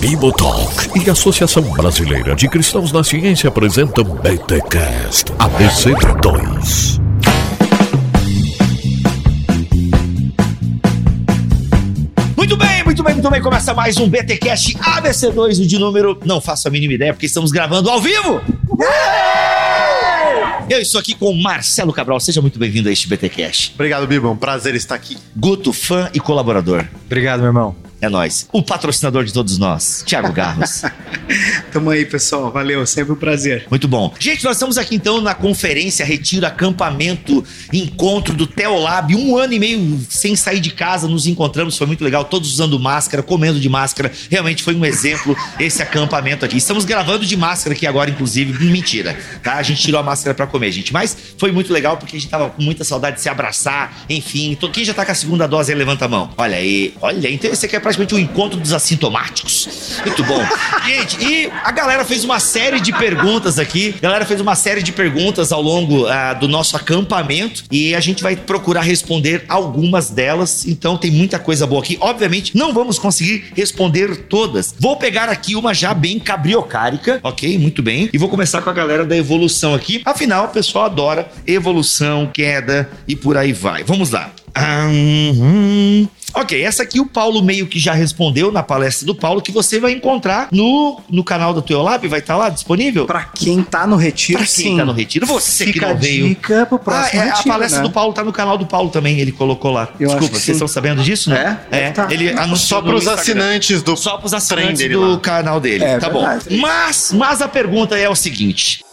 Bibotalk e Associação Brasileira de Cristãos na Ciência apresentam BTCast ABC2. Muito bem, muito bem, muito bem. Começa mais um BTcast ABC2 de número. Não faço a mínima ideia porque estamos gravando ao vivo. Eu estou aqui com Marcelo Cabral. Seja muito bem-vindo a este BTcast. Obrigado, Bibo. Um prazer estar aqui. Guto, fã e colaborador. Obrigado, meu irmão. É nós. O patrocinador de todos nós, Thiago Garros. Tamo aí, pessoal. Valeu, sempre um prazer. Muito bom. Gente, nós estamos aqui então na conferência, retiro, acampamento, encontro do Teolab. Um ano e meio sem sair de casa, nos encontramos, foi muito legal. Todos usando máscara, comendo de máscara. Realmente foi um exemplo esse acampamento aqui. Estamos gravando de máscara aqui agora, inclusive. Mentira, tá? A gente tirou a máscara para comer, gente. Mas foi muito legal porque a gente tava com muita saudade de se abraçar. Enfim, quem já tá com a segunda dose aí, levanta a mão. Olha aí, olha aí. Então esse aqui é praticamente o um encontro dos assintomáticos. Muito bom. gente, e a galera fez uma série de perguntas aqui. A galera fez uma série de perguntas ao longo uh, do nosso acampamento e a gente vai procurar responder algumas delas. Então tem muita coisa boa aqui. Obviamente, não vamos conseguir responder todas. Vou pegar aqui uma já bem cabriocárica, ok? Muito bem. E vou começar com a galera da evolução aqui. Afinal, o pessoal adora evolução, queda e por aí vai. Vamos lá. Uhum. Ok, essa aqui o Paulo meio que já respondeu na palestra do Paulo, que você vai encontrar no, no canal do Teolab, vai estar tá lá disponível? Pra quem tá no retiro, pra quem sim. tá no retiro, você Fica que não veio. dica pro próximo ah, é, retiro, A palestra né? do Paulo tá no canal do Paulo também, ele colocou lá. Eu Desculpa, vocês estão sabendo disso, né? É? É, Tá. ele anunciou Só no para os Instagram. assinantes do Só pros assinantes do lá. canal dele. É tá verdade. bom. Mas, mas a pergunta é o seguinte.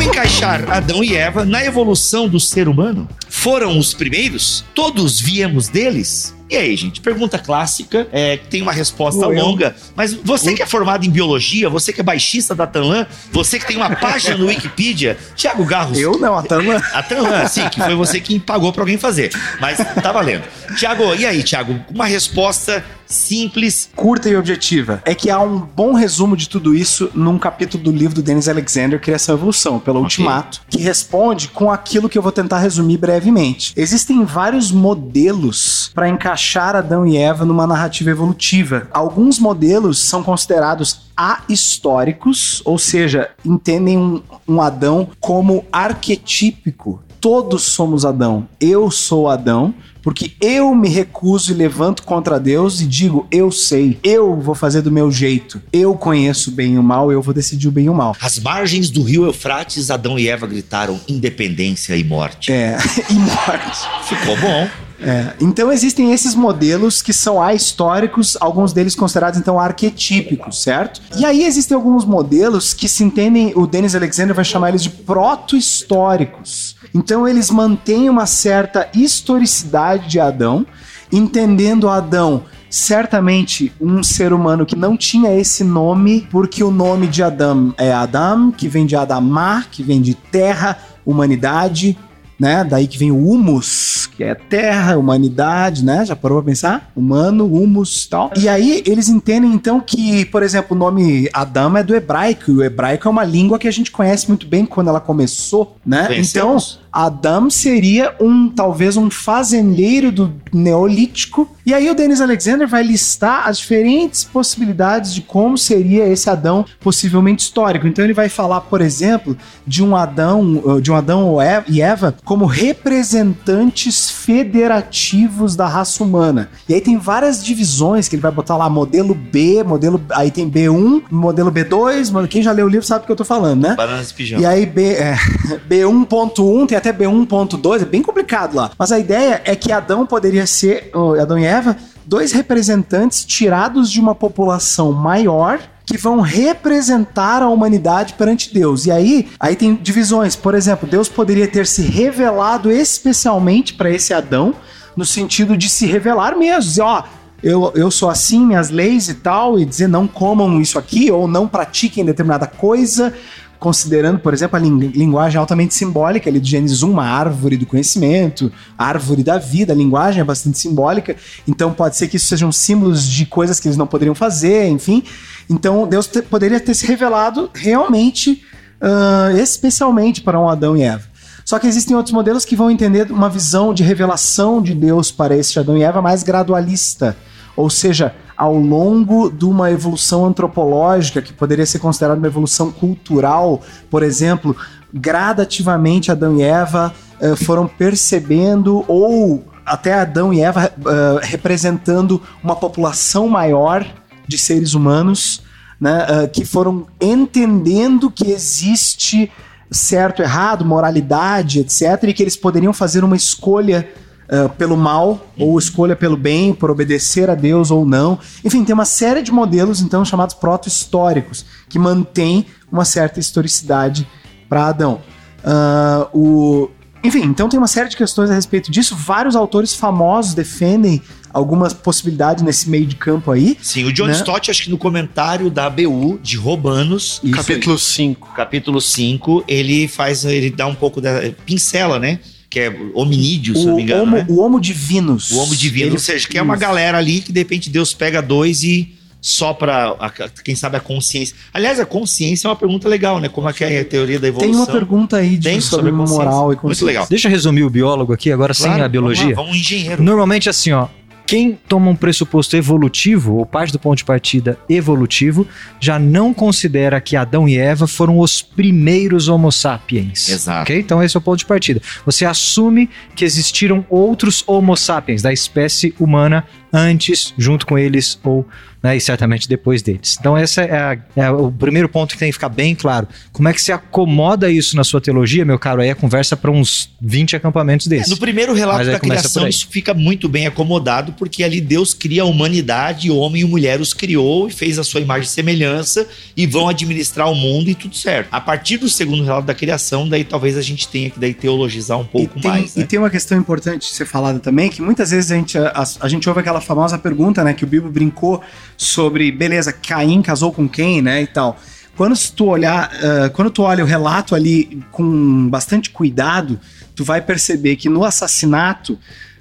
Como encaixar Adão e Eva na evolução do ser humano? Foram os primeiros? Todos viemos deles? E aí, gente? Pergunta clássica, é, que tem uma resposta longa, mas você que é formado em biologia, você que é baixista da Tanlan, você que tem uma página no Wikipedia, Thiago Garros. Eu não, a Tama. A Tanlan, sim, que foi você quem pagou pra alguém fazer. Mas tá valendo. Tiago, e aí, Tiago? Uma resposta simples. Curta e objetiva. É que há um bom resumo de tudo isso num capítulo do livro do Dennis Alexander, Criação e Evolução, pelo Ok. Ultimato, que responde com aquilo que eu vou tentar resumir brevemente. Existem vários modelos para encaixar Adão e Eva numa narrativa evolutiva. Alguns modelos são considerados ahistóricos, ou seja, entendem um, um Adão como arquetípico. Todos somos Adão. Eu sou Adão, porque eu me recuso e levanto contra Deus e digo: eu sei, eu vou fazer do meu jeito, eu conheço o bem e o mal, eu vou decidir o bem e o mal. Às margens do rio Eufrates, Adão e Eva gritaram independência e morte. É, e morte. Ficou bom. É, então existem esses modelos que são ahistóricos, alguns deles considerados então arquetípicos, certo? E aí existem alguns modelos que se entendem, o Dennis Alexander vai chamar eles de proto-históricos. Então eles mantêm uma certa historicidade de Adão, entendendo Adão certamente um ser humano que não tinha esse nome, porque o nome de Adão é Adam, que vem de Adamar, que vem de terra, humanidade, né? Daí que vem o humus, que é terra, humanidade, né? Já parou pra pensar? Humano, humus e tal. E aí eles entendem então que, por exemplo, o nome Adão é do hebraico, e o hebraico é uma língua que a gente conhece muito bem quando ela começou, né? Então, Adão seria um talvez um fazendeiro do neolítico. E aí o Dennis Alexander vai listar as diferentes possibilidades de como seria esse Adão possivelmente histórico. Então ele vai falar, por exemplo, de um Adão, de um Adão e Eva como representantes federativos da raça humana. E aí tem várias divisões que ele vai botar lá modelo B, modelo aí tem B1, modelo B2, mano, quem já leu o livro sabe o que eu tô falando, né? Bananas e pijama. E aí B, é, B1.1 tem até B1.2, é bem complicado lá. Mas a ideia é que Adão poderia ser, Adão e Eva, dois representantes tirados de uma população maior que vão representar a humanidade perante Deus. E aí, aí tem divisões. Por exemplo, Deus poderia ter se revelado especialmente para esse Adão, no sentido de se revelar mesmo, dizer, ó, eu, eu sou assim, minhas leis e tal, e dizer não comam isso aqui, ou não pratiquem determinada coisa, considerando, por exemplo, a lin- linguagem altamente simbólica ali do Gênesis 1, uma árvore do conhecimento, árvore da vida, a linguagem é bastante simbólica, então pode ser que isso sejam símbolos de coisas que eles não poderiam fazer, enfim. Então Deus te- poderia ter se revelado realmente, ah, especialmente para um Adão e Eva. Só que existem outros modelos que vão entender uma visão de revelação de Deus para este Adão e Eva mais gradualista. Ou seja, ao longo de uma evolução antropológica, que poderia ser considerada uma evolução cultural, por exemplo, gradativamente Adão e Eva uh, foram percebendo, ou até Adão e Eva uh, representando uma população maior de seres humanos, né, uh, que foram entendendo que existe certo, errado, moralidade, etc., e que eles poderiam fazer uma escolha uh, pelo mal ou escolha pelo bem, por obedecer a Deus ou não. Enfim, tem uma série de modelos, então, chamados proto-históricos, que mantém uma certa historicidade para Adão. Uh, o... Enfim, então tem uma série de questões a respeito disso. Vários autores famosos defendem algumas possibilidades nesse meio de campo aí. Sim, o John né? Stott, acho que no comentário da ABU de Romanos, Capítulo 5. capítulo 5, ele faz, ele dá um pouco da pincela, né? Que é hominídeo, se não me o, engano, homo, né? o homo divinus. O homem divino, Ele- ou seja, que é uma galera ali que de repente Deus pega dois e sopra, a- quem sabe, a consciência. Aliás, a consciência é uma pergunta legal, né? Como é que é a teoria da evolução? Tem uma pergunta aí de, Tem sobre sobre moral e Muito consciência. legal. Deixa eu resumir o biólogo aqui, agora sem Claro, a biologia. Vamos, lá, vamos engenheiro. Normalmente, assim, ó. Quem toma um pressuposto evolutivo, ou parte do ponto de partida evolutivo, já não considera que Adão e Eva foram os primeiros Homo sapiens. Exato. ok? Então, esse é o ponto de partida. Você assume que existiram outros Homo sapiens da espécie humana antes, junto com eles, ou né, e certamente depois deles. Então, esse é, a- é o primeiro ponto que tem que ficar bem claro. Como é que se acomoda isso na sua teologia, meu caro? Aí é conversa para uns 20 acampamentos desses. No primeiro relato da criação, isso fica muito bem acomodado, porque ali Deus cria a humanidade, homem e mulher os criou e fez a sua imagem e semelhança e vão administrar o mundo e tudo certo. A partir do segundo relato da criação, daí talvez a gente tenha que daí teologizar um pouco e tem, mais, E né? tem uma questão importante de ser falada também, que muitas vezes a gente, a, a gente ouve aquela famosa pergunta, né, que o Bibo brincou sobre, beleza, Caim casou com quem, né, e tal. Quando tu olhar, ah, quando tu olha o relato ali com bastante cuidado, tu vai perceber que no assassinato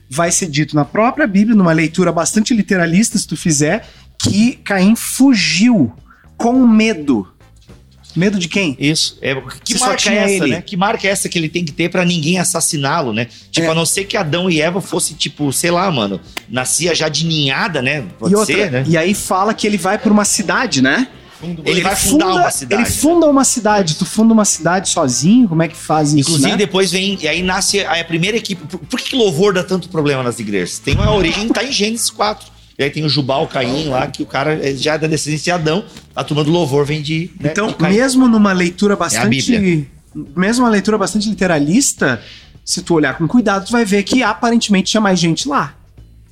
vai ser dito na própria Bíblia, numa leitura bastante literalista, se tu fizer, que Caim fugiu com medo. Medo de quem? Isso. É, que Se marca é essa, ele. né? Que marca é essa que ele tem que ter pra ninguém assassiná-lo, né? Tipo, É. a não ser que Adão e Eva fosse, tipo, sei lá, mano, nascia já de ninhada, né? Pode e, outra, ser, né? e aí fala que ele vai pra uma cidade, né? Ele vai fundar uma cidade. Ele funda uma cidade. Tu funda uma cidade sozinho? Como é que faz isso, Inclusive, né? depois vem. E aí nasce a, a primeira equipe. Por, por que louvor dá tanto problema nas igrejas? Tem uma origem, tá em Gênesis 4. E aí tem o Jubal, Caim lá, que o cara é já é da descendência de Adão. A turma do louvor vem de. né, Então, de mesmo numa leitura É bastante... Bíblia. mesmo uma leitura bastante literalista, se tu olhar com cuidado, tu vai ver que aparentemente tinha mais gente lá.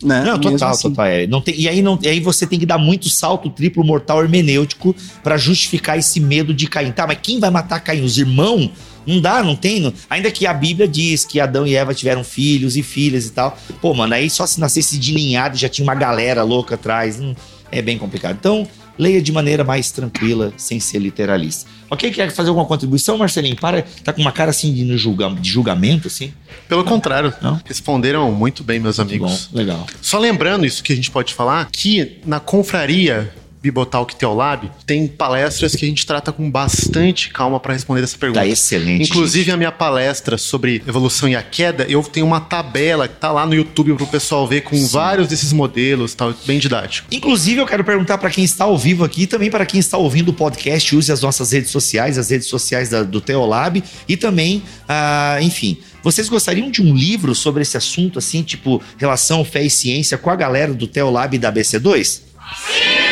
Né? Não, Mesmo total, assim. total. É. Não tem, e aí, não, e aí você tem que dar muito salto triplo mortal hermenêutico pra justificar esse medo de Caim. Tá, mas quem vai matar Caim? Os irmãos? Não dá, não tem. não- ainda que a Bíblia diz que Adão e Eva tiveram filhos e filhas e tal. Pô, mano, aí só se nascesse de ninhado já tinha uma galera louca atrás. Hum, é bem complicado. Então, leia de maneira mais tranquila, sem ser literalista. Ok? Quer fazer alguma contribuição, Marcelinho? Para, tá com uma cara assim de, julga, de julgamento, assim? Pelo contrário, Não? responderam muito bem, meus Bom, amigos. legal. Só lembrando isso que a gente pode falar, que na confraria Bibotalk Teolab tem palestras que a gente trata com bastante calma para responder essa pergunta. Tá excelente. Inclusive a minha palestra sobre evolução e a queda, eu tenho uma tabela que tá lá no YouTube pro pessoal ver com vários desses modelos, tal, bem didático. Inclusive, eu quero perguntar para quem está ao vivo aqui e também para quem está ouvindo o podcast, use as nossas redes sociais, as redes sociais da- do Teolab e também, ah, enfim, vocês gostariam de um livro sobre esse assunto, assim, tipo relação fé e ciência com a galera do Teolab e da BC2? Sim!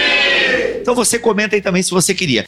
Então você comenta aí também se você queria.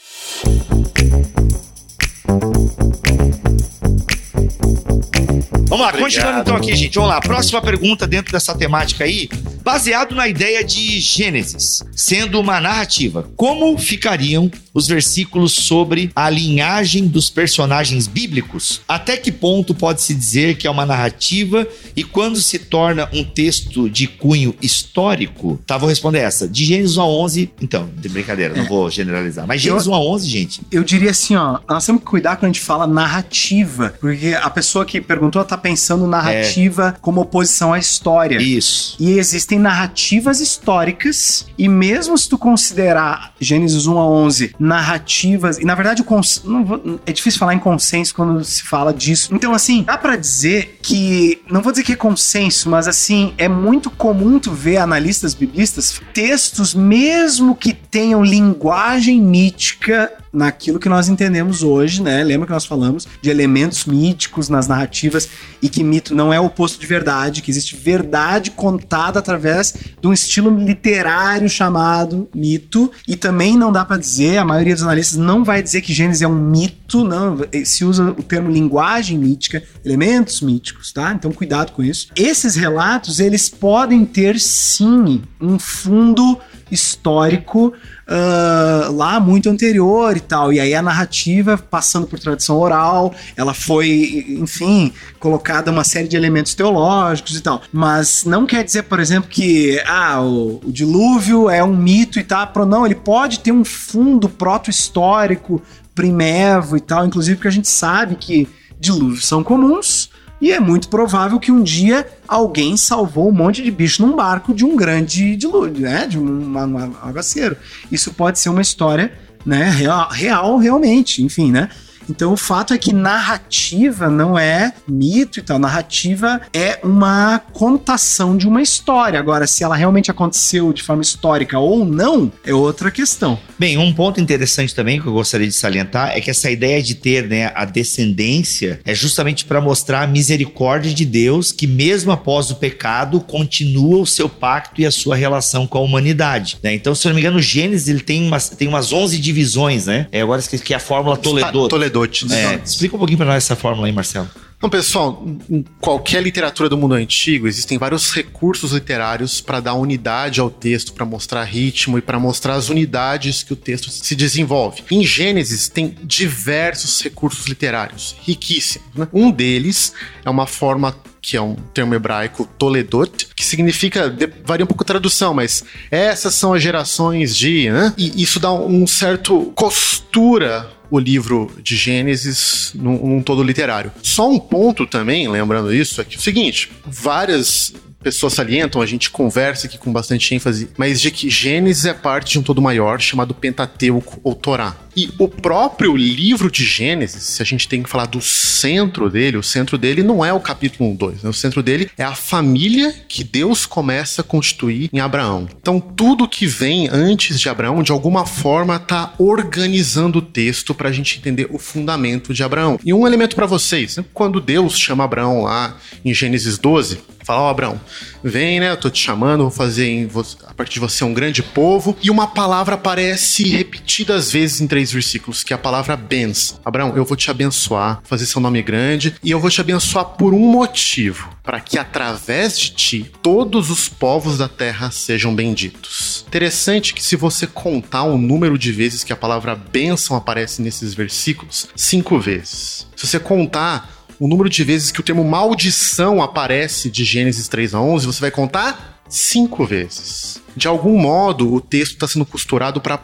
Vamos lá, continuando então aqui, gente. Vamos lá. Próxima pergunta dentro dessa temática aí. Baseado na ideia de Gênesis, sendo uma narrativa, como ficariam os versículos sobre a linhagem dos personagens bíblicos? Até que ponto pode-se dizer que é uma narrativa e quando se torna um texto de cunho histórico? Tá, vou responder essa. De Gênesis 1 a 11, então, de brincadeira, não vou generalizar. Mas Gênesis 1 a 11, gente, Eu diria assim, ó, nós temos que cuidar quando a gente fala narrativa, porque a pessoa que perguntou tá pensando narrativa como oposição à história. isso. E existem narrativas históricas, e mesmo se tu considerar Gênesis 1 a 11 narrativas. E na verdade, cons... vou- é difícil falar em consenso quando se fala disso. Então, assim, dá pra dizer que. Não vou dizer que é consenso, mas assim, é muito comum tu ver analistas biblistas textos, mesmo que tenham linguagem mítica naquilo que nós entendemos hoje, né? Lembra que nós falamos de elementos míticos nas narrativas e que mito não é o oposto de verdade, que existe verdade contada através de um estilo literário chamado mito. E também não dá pra dizer, a maioria dos analistas não vai dizer que Gênesis é um mito, não. Se usa o termo linguagem mítica, elementos míticos, tá? Então cuidado com isso. Esses relatos, eles podem ter sim um fundo histórico ah, lá muito anterior e tal. E aí a narrativa, passando por tradição oral, ela foi, enfim, colocada uma série de elementos teológicos e tal. Mas não quer dizer, por exemplo, que ah, o, o dilúvio é um mito e tal. Pro- Não, ele pode ter um fundo proto-histórico, primevo e tal. Inclusive porque a gente sabe que dilúvios são comuns. E é muito provável que um dia alguém salvou um monte de bicho num barco de um grande dilúvio, né? De um, aguaceiro. Isso pode ser uma história, né? Real, real, realmente, enfim, né? Então o fato é que narrativa não é mito e tal. Narrativa é uma contação de uma história. Agora, se ela realmente aconteceu de forma histórica ou não, é outra questão. Bem, um ponto interessante também que eu gostaria de salientar é que essa ideia de ter né, a descendência é justamente para mostrar a misericórdia de Deus que, mesmo após o pecado, continua o seu pacto e a sua relação com a humanidade. né? Então, se eu não me engano, o Gênesis ele tem umas, tem umas 11 divisões, né? É, agora esqueci que é a fórmula Toledo. Toledote. É, explica um pouquinho para nós essa fórmula aí, Marcelo. Então, pessoal, em qualquer literatura do mundo antigo, existem vários recursos literários para dar unidade ao texto, para mostrar ritmo e para mostrar as unidades que o texto se desenvolve. Em Gênesis, tem diversos recursos literários, riquíssimos. né? Um deles é uma forma que é um termo hebraico toledot, que significa, varia um pouco a tradução, mas essas são as gerações de, né? E isso dá um certo costura o livro de Gênesis num, num todo literário. Só um ponto também, lembrando isso, é que é o seguinte: várias pessoas salientam, a gente conversa aqui com bastante ênfase, mas de que Gênesis é parte de um todo maior chamado Pentateuco ou Torá. E o próprio livro de Gênesis, se a gente tem que falar do centro dele, o centro dele não é o capítulo 1, 2, né? o centro dele é a família que Deus começa a constituir em Abraão. Então, tudo que vem antes de Abraão, de alguma forma, está organizando o texto para a gente entender o fundamento de Abraão. E um elemento para vocês, né? quando Deus chama Abraão lá em Gênesis 12, fala, ó Abraão, vem, né, eu tô te chamando, vou fazer em vo- a partir de você um grande povo, e uma palavra aparece repetidas vezes em três versículos, que é a palavra bens. Abraão, eu vou te abençoar, fazer seu nome grande, e eu vou te abençoar por um motivo, para que através de ti todos os povos da terra sejam benditos. Interessante que se você contar o número de vezes que a palavra bênção aparece nesses versículos, cinco vezes. Se você contar o número de vezes que o termo maldição aparece de Gênesis 3 a 11, você vai contar cinco vezes. De algum modo, o texto está sendo costurado para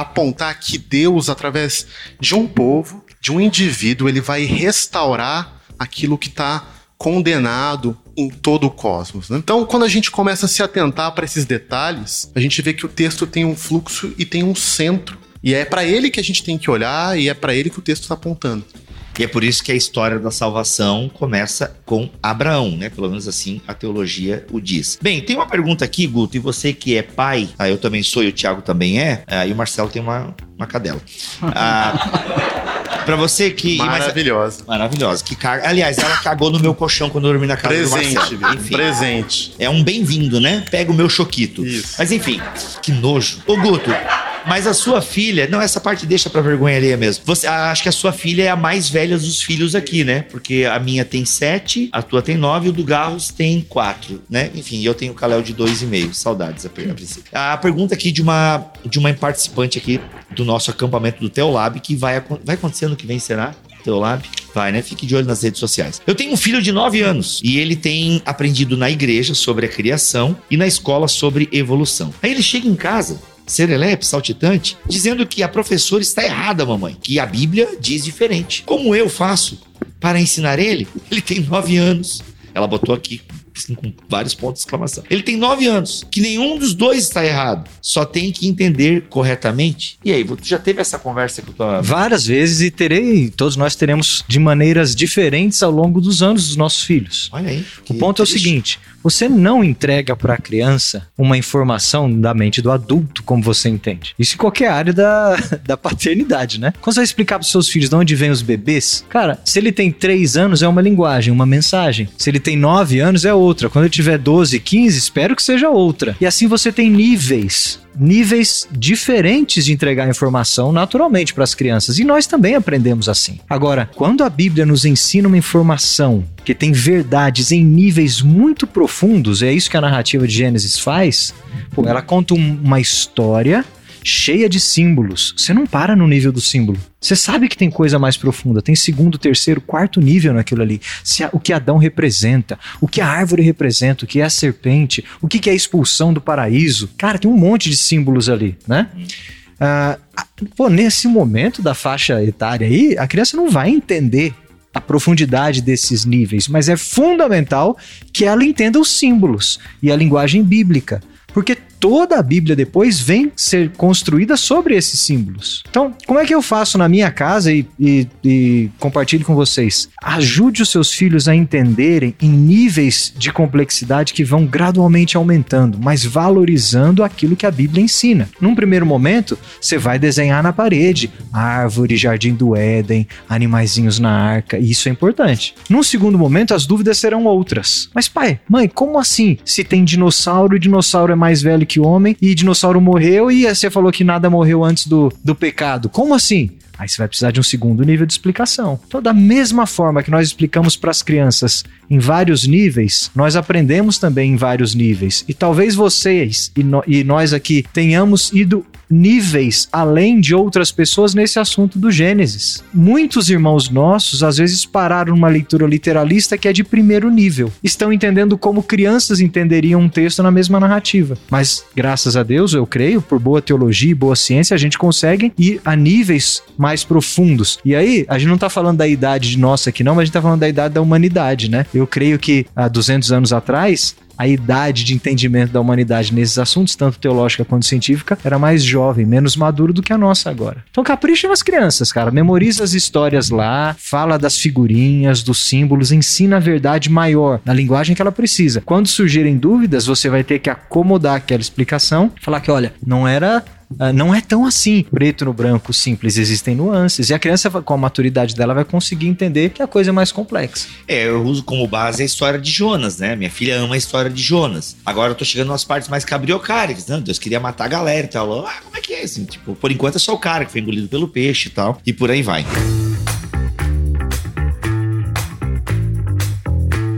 apontar que Deus, através de um povo, de um indivíduo, ele vai restaurar aquilo que está condenado em todo o cosmos. né? Então, quando a gente começa a se atentar para esses detalhes, a gente vê que o texto tem um fluxo e tem um centro. E é para ele que a gente tem que olhar e é para ele que o texto está apontando. E é por isso que a história da salvação começa com Abraão, né? Pelo menos assim a teologia o diz. Bem, tem uma pergunta aqui, Guto, e você que é pai, ah, eu também sou e o Thiago também é, ah, e o Marcelo tem uma, uma cadela. Ah, pra você que. mas- Maravilhosa. Maravilhosa. Que caga. Aliás, ela cagou no meu colchão quando eu dormi na casa do Presente, Marcelo. viu? Enfim. Presente. É um bem-vindo, né? Pega o meu choquito. Isso. Mas enfim, que nojo. Ô, Guto, mas a sua filha. Não, essa parte deixa pra vergonha alheia mesmo. Você, acho que a sua filha é a mais velha dos filhos aqui, né? Porque a minha tem sete, a tua tem nove e o do Garros tem quatro, né? Enfim, eu tenho o Caléu de dois e meio. Saudades, a, princípio. A pergunta aqui de uma, de uma participante aqui do nosso acampamento do Teolab, que vai, vai acontecer no que vem, será? Teolab? Vai, né? Fique de olho nas redes sociais. Eu tenho um filho de 9 anos e ele tem aprendido na igreja sobre a criação e na escola sobre evolução. Aí ele chega em casa, serelepe, saltitante, dizendo que a professora está errada, mamãe, que a Bíblia diz diferente. Como eu faço para ensinar ele? Ele tem 9 anos. Ela botou aqui assim, com vários pontos de exclamação. Ele tem nove anos, que nenhum dos dois está errado. Só tem que entender corretamente. E aí, tu já teve essa conversa com tua. Várias vezes e terei, todos nós teremos de maneiras diferentes ao longo dos anos dos nossos filhos. Olha aí. O ponto é o seguinte: você não entrega para a criança uma informação da mente do adulto como você entende. Isso em qualquer área da, da paternidade, né? Quando você vai explicar para seus filhos de onde vêm os bebês, cara, se ele tem 3 anos é uma linguagem, uma mensagem. Se ele tem 9 anos é outra. Quando ele tiver 12, 15, espero que seja outra. E assim você tem níveis níveis diferentes de entregar informação naturalmente para as crianças. E nós também aprendemos assim. Agora, quando a Bíblia nos ensina uma informação que tem verdades em níveis muito profundos, é isso que a narrativa de Gênesis faz. Pô, ela conta um, uma história cheia de símbolos. Você não para no nível do símbolo. Você sabe que tem coisa mais profunda, tem segundo, terceiro, quarto nível naquilo ali. A, o que Adão representa, o que a árvore representa, o que é a serpente, o que, que é a expulsão do paraíso. Cara, tem um monte de símbolos ali, né? Ah, pô, nesse momento da faixa etária aí, a criança não vai entender a profundidade desses níveis, mas é fundamental que ela entenda os símbolos e a linguagem bíblica. Porque toda a Bíblia depois vem ser construída sobre esses símbolos. Então, como é que eu faço na minha casa e, e, e compartilho com vocês? Ajude os seus filhos a entenderem em níveis de complexidade que vão gradualmente aumentando, mas valorizando aquilo que a Bíblia ensina. Num primeiro momento, você vai desenhar na parede árvore, jardim do Éden, animaizinhos na arca, e isso é importante. Num segundo momento, as dúvidas serão outras. Mas pai, mãe, como assim? Se tem dinossauro, o dinossauro é mais velho que que homem e dinossauro morreu e você falou que nada morreu antes do, do pecado. Como assim? Aí você vai precisar de um segundo nível de explicação. Então, da mesma forma que nós explicamos para as crianças em vários níveis, nós aprendemos também em vários níveis. E talvez vocês e, no, e nós aqui tenhamos ido níveis além de outras pessoas nesse assunto do Gênesis. Muitos irmãos nossos às vezes pararam numa leitura literalista que é de primeiro nível. Estão entendendo como crianças entenderiam um texto na mesma narrativa. Mas graças a Deus, eu creio, por boa teologia e boa ciência, a gente consegue ir a níveis mais profundos. E aí, a gente não está falando da idade nossa aqui não, mas a gente está falando da idade da humanidade, né? Eu creio que há 200 anos atrás, a idade de entendimento da humanidade nesses assuntos, tanto teológica quanto científica, era mais jovem, menos maduro do que a nossa agora. Então capricha nas crianças, cara. Memoriza as histórias lá, fala das figurinhas, dos símbolos, ensina a verdade maior, na linguagem que ela precisa. Quando surgirem dúvidas, você vai ter que acomodar aquela explicação, falar que, olha, não era Uh, não é tão assim preto no branco simples, existem nuances. E a criança, com a maturidade dela, vai conseguir entender que a coisa é mais complexa. É, eu uso como base a história de Jonas, né? Minha filha ama a história de Jonas. Agora eu tô chegando nas partes mais cabriocárias, né? Deus queria matar a galera e tal. Ah, como é que é assim? Tipo, por enquanto é só o cara que foi engolido pelo peixe e tal. E por aí vai.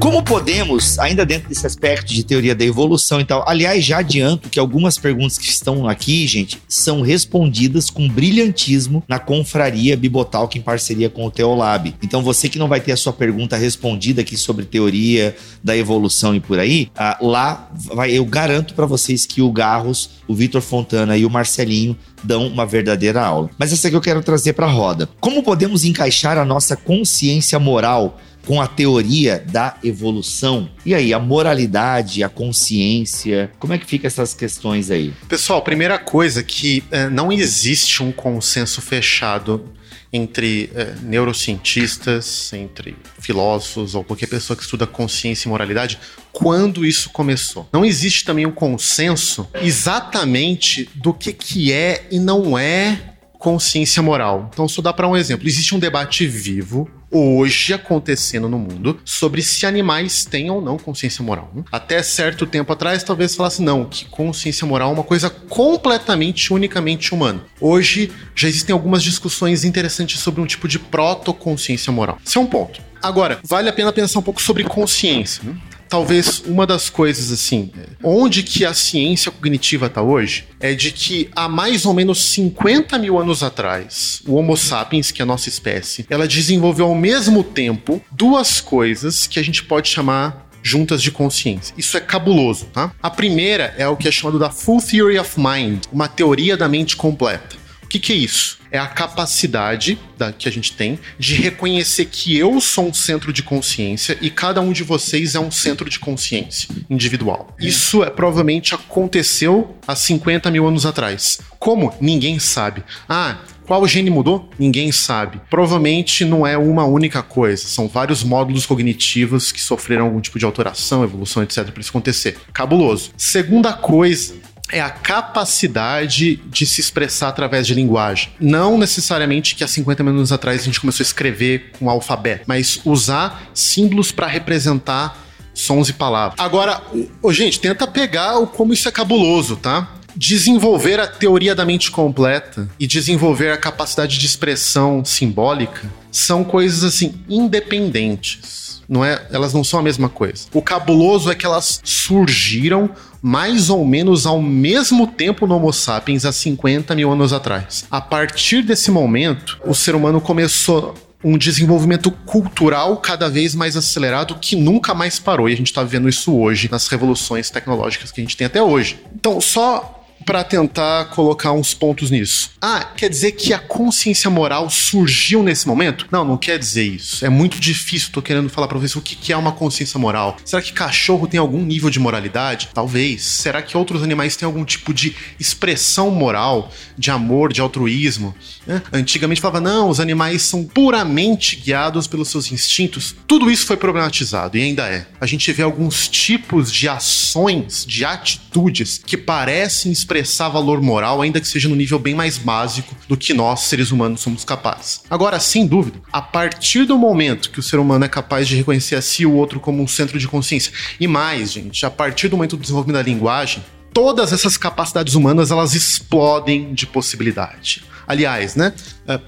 Como podemos, ainda dentro desse aspecto de teoria da evolução e tal, aliás, já adianto que algumas perguntas que estão aqui, gente, são respondidas com brilhantismo na confraria Bibotalk em parceria com o Teolab. Então, você que não vai ter a sua pergunta respondida aqui sobre teoria da evolução e por aí, ah, lá vai, eu garanto para vocês que o Garros, o Vitor Fontana e o Marcelinho dão uma verdadeira aula. Mas essa que eu quero trazer para a roda. Como podemos encaixar a nossa consciência moral com a teoria da evolução. E aí, a moralidade, a consciência, como é que fica essas questões aí? Pessoal, primeira coisa que é, não existe um consenso fechado entre é, neurocientistas, entre filósofos ou qualquer pessoa que estuda consciência e moralidade quando isso começou. Não existe também um consenso exatamente do que, que é e não é consciência moral. Então, só dá para um exemplo. Existe um debate vivo hoje acontecendo no mundo sobre se animais têm ou não consciência moral. Até certo tempo atrás, talvez falasse não, que consciência moral é uma coisa completamente, unicamente humana. Hoje já existem algumas discussões interessantes sobre um tipo de proto-consciência moral. Esse é um ponto. Agora, vale a pena pensar um pouco sobre consciência. Talvez uma das coisas assim, onde que a ciência cognitiva está hoje, é de que há mais ou menos 50 mil anos atrás, o Homo sapiens, que é a nossa espécie, ela desenvolveu ao mesmo tempo duas coisas que a gente pode chamar juntas de consciência. Isso é cabuloso, tá? A primeira é o que é chamado da Full Theory of Mind, uma teoria da mente completa. O que, que é isso? É a capacidade da, que a gente tem de reconhecer que eu sou um centro de consciência e cada um de vocês é um centro de consciência individual. Isso é, provavelmente aconteceu há 50 mil anos atrás. Como? Ninguém sabe. Ah, qual gene mudou? Ninguém sabe. Provavelmente não é uma única coisa, são vários módulos cognitivos que sofreram algum tipo de alteração, evolução, etc, para isso acontecer. Cabuloso. Segunda coisa é a capacidade de se expressar através de linguagem. Não necessariamente que há 50 minutos atrás a gente começou a escrever com alfabeto, mas usar símbolos para representar sons e palavras. Agora, oh, gente, tenta pegar o como isso é cabuloso, tá? Desenvolver a teoria da mente completa e desenvolver a capacidade de expressão simbólica são coisas assim independentes não é, elas não são a mesma coisa. O cabuloso é que elas surgiram mais ou menos ao mesmo tempo no Homo sapiens, há 50 mil anos atrás. A partir desse momento, o ser humano começou um desenvolvimento cultural cada vez mais acelerado que nunca mais parou. E a gente está vendo isso hoje nas revoluções tecnológicas que a gente tem até hoje. Então, só para tentar colocar uns pontos nisso. Ah, quer dizer que a consciência moral surgiu nesse momento? Não, não quer dizer isso. É muito difícil. Tô querendo falar para vocês o que é uma consciência moral. Será que cachorro tem algum nível de moralidade? Talvez. Será que outros animais têm algum tipo de expressão moral, de amor, de altruísmo? É. Antigamente falava, não, os animais são puramente guiados pelos seus instintos. Tudo isso foi problematizado e ainda é. A gente vê alguns tipos de ações, de atitudes que parecem expressar valor moral, ainda que seja no nível bem mais básico do que nós, seres humanos, somos capazes. Agora, sem dúvida, a partir do momento que o ser humano é capaz de reconhecer a si e o outro como um centro de consciência, e mais, gente, a partir do momento do desenvolvimento da linguagem, todas essas capacidades humanas elas explodem de possibilidade. Aliás, né?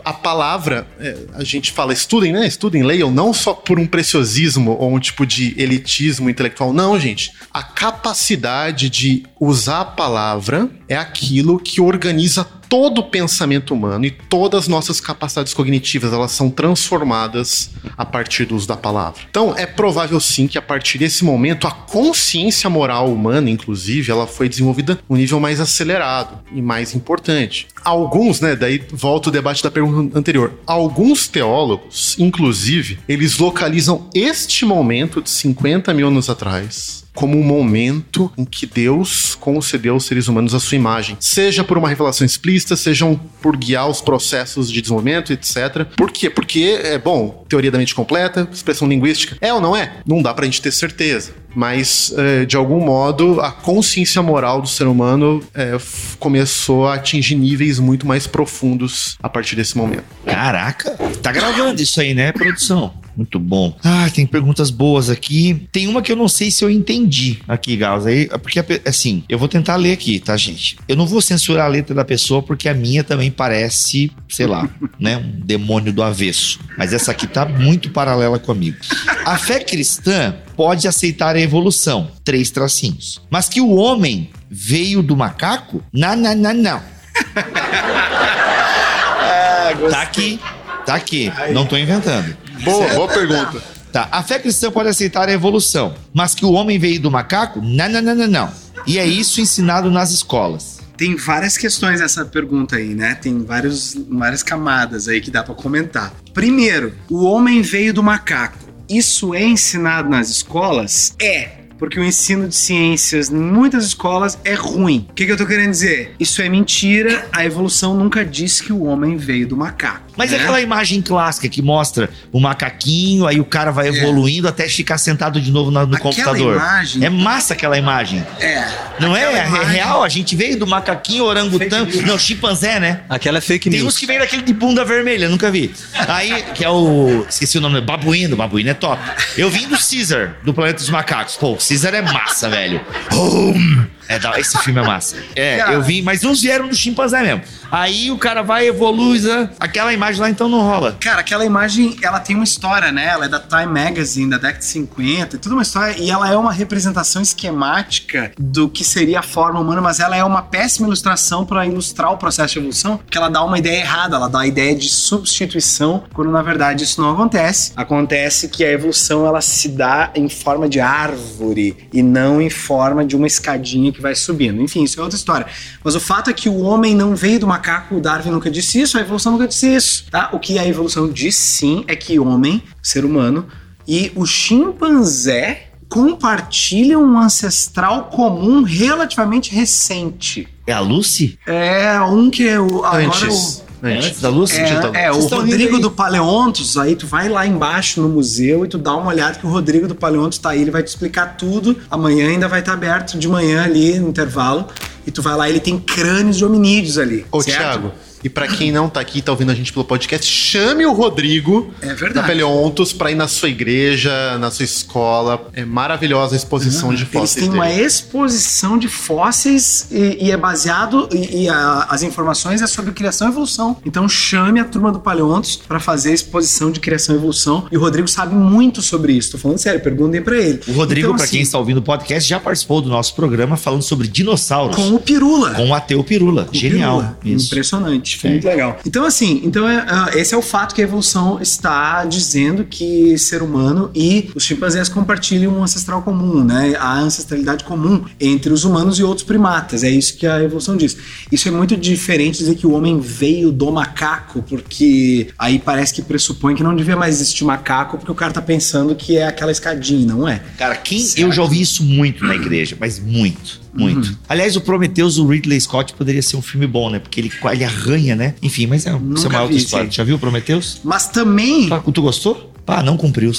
A palavra, é, a gente fala estudem, né? Estudem, leiam, não só por um preciosismo ou um tipo de elitismo intelectual. Não, gente. A capacidade de usar a palavra é aquilo que organiza todo o pensamento humano e todas as nossas capacidades cognitivas elas são transformadas a partir do uso da palavra. Então é provável sim que a partir desse momento a consciência moral humana, inclusive, ela foi desenvolvida um nível mais acelerado e mais importante. Alguns, né, daí volta o debate da pergunta anterior. Alguns teólogos, inclusive, eles localizam este momento de 50 mil anos atrás como um momento em que Deus concedeu aos seres humanos a sua imagem, seja por uma revelação explícita, sejam por guiar os processos de desenvolvimento, etc. Por quê? Porque, é bom, teoria da mente completa, expressão linguística, é ou não é? Não dá pra gente ter certeza mas é, de algum modo a consciência moral do ser humano é, começou a atingir níveis muito mais profundos a partir desse momento. Caraca, tá gravando isso aí, né, produção? Muito bom. Ah, tem perguntas boas aqui. Tem uma que eu não sei se eu entendi aqui, Gauss. Aí, porque, assim, eu vou tentar ler aqui, tá, gente? Eu não vou censurar a letra da pessoa porque a minha também parece, sei lá, né? Um demônio do avesso. Mas essa aqui tá muito paralela comigo. A fé cristã pode aceitar a evolução. Três tracinhos. Mas que o homem veio do macaco? Não, não, não, não. ah, tá aqui. Tá aqui. Não tô inventando. Boa, boa pergunta. A fé cristã pode aceitar a evolução, mas que o homem veio do macaco? Não, não, não, não, não. E é isso ensinado nas escolas. Tem várias questões nessa pergunta aí, né? Tem vários, várias camadas aí que dá para comentar. Primeiro, o homem veio do macaco. Isso é ensinado nas escolas? É porque o ensino de ciências em muitas escolas é ruim. O que, que eu tô querendo dizer? Isso é mentira, a evolução nunca disse que o homem veio do macaco. Mas é né? aquela imagem clássica que mostra o macaquinho, aí o cara vai evoluindo é. até ficar sentado de novo no, no computador. Imagem, é massa aquela imagem. É. Não é? É imagem... real, a gente veio do macaquinho, orangotango, não, chimpanzé, né? Aquela é fake news. Tem uns que vem daquele de bunda vermelha, nunca vi. Aí, que é o. Esqueci o nome, babuíno, babuíno é top. Eu vim do Caesar, do Planeta dos Macacos. Pô, Caesar é massa, velho. Home. É, esse filme é massa. É, cara, eu vim, mas uns vieram do chimpanzé mesmo. Aí o cara vai, evolui, aquela imagem lá então não rola. Cara, aquela imagem, ela tem uma história, né? Ela é da Time Magazine, da década de 50, e tudo uma história, e ela é uma representação esquemática do que seria a forma humana, mas ela é uma péssima ilustração para ilustrar o processo de evolução, porque ela dá uma ideia errada, ela dá a ideia de substituição, quando na verdade isso não acontece. Acontece que a evolução ela se dá em forma de árvore e não em forma de uma escadinha que vai subindo. Enfim, isso é outra história. Mas o fato é que o homem não veio do macaco, o Darwin nunca disse isso, a evolução nunca disse isso, tá? O que a evolução diz sim é que homem, ser humano, e o chimpanzé compartilham um ancestral comum relativamente recente. É a Lucy? É um que é o agora Antes. O Antes. da Lucy? é, Tito? é, o Rodrigo do Paleontos, aí tu vai lá embaixo no museu e tu dá uma olhada que o Rodrigo do Paleontos tá aí, ele vai te explicar tudo. Amanhã ainda vai estar aberto de manhã ali no intervalo. E tu vai lá, ele tem crânios de hominídeos ali. Ô, certo? Thiago, e pra quem não tá aqui e tá ouvindo a gente pelo podcast, chame o Rodrigo É da. Peleontos pra ir na sua igreja, na sua escola. É maravilhosa a exposição de Eles fósseis têm uma dele. exposição de fósseis e, e é baseado e, e a- as informações é sobre criação e evolução. Então chame a turma do Paleontos para fazer a exposição de criação e evolução. E o Rodrigo sabe muito sobre isso. Tô falando sério, perguntem para ele. O Rodrigo, Então, pra assim, quem está ouvindo o podcast, já participou do nosso programa falando sobre dinossauros. com o Pirula. Com o Ateu Pirula. O Genial. Pirula. Isso. Foi muito legal. Então, assim, então é, ah, esse é o fato que a evolução está dizendo que ser humano e os chimpanzés compartilham um ancestral comum, né? A ancestralidade comum entre os humanos e outros primatas. É isso que a evolução diz. Isso é muito diferente de dizer que o homem veio do macaco, porque aí parece que pressupõe que não devia mais existir macaco, porque o cara tá pensando que é aquela escadinha, não é? Cara, quem. Certo. Eu já ouvi isso muito na igreja, mas muito, muito. Uhum. Aliás, o Prometheus, o Ridley Scott, poderia ser um filme bom, né? Porque ele, ele arranha, né? Enfim, mas é, isso é uma outra história. Já viu o Prometheus? Mas também Pá, tu gostou? Pá, não cumpriu.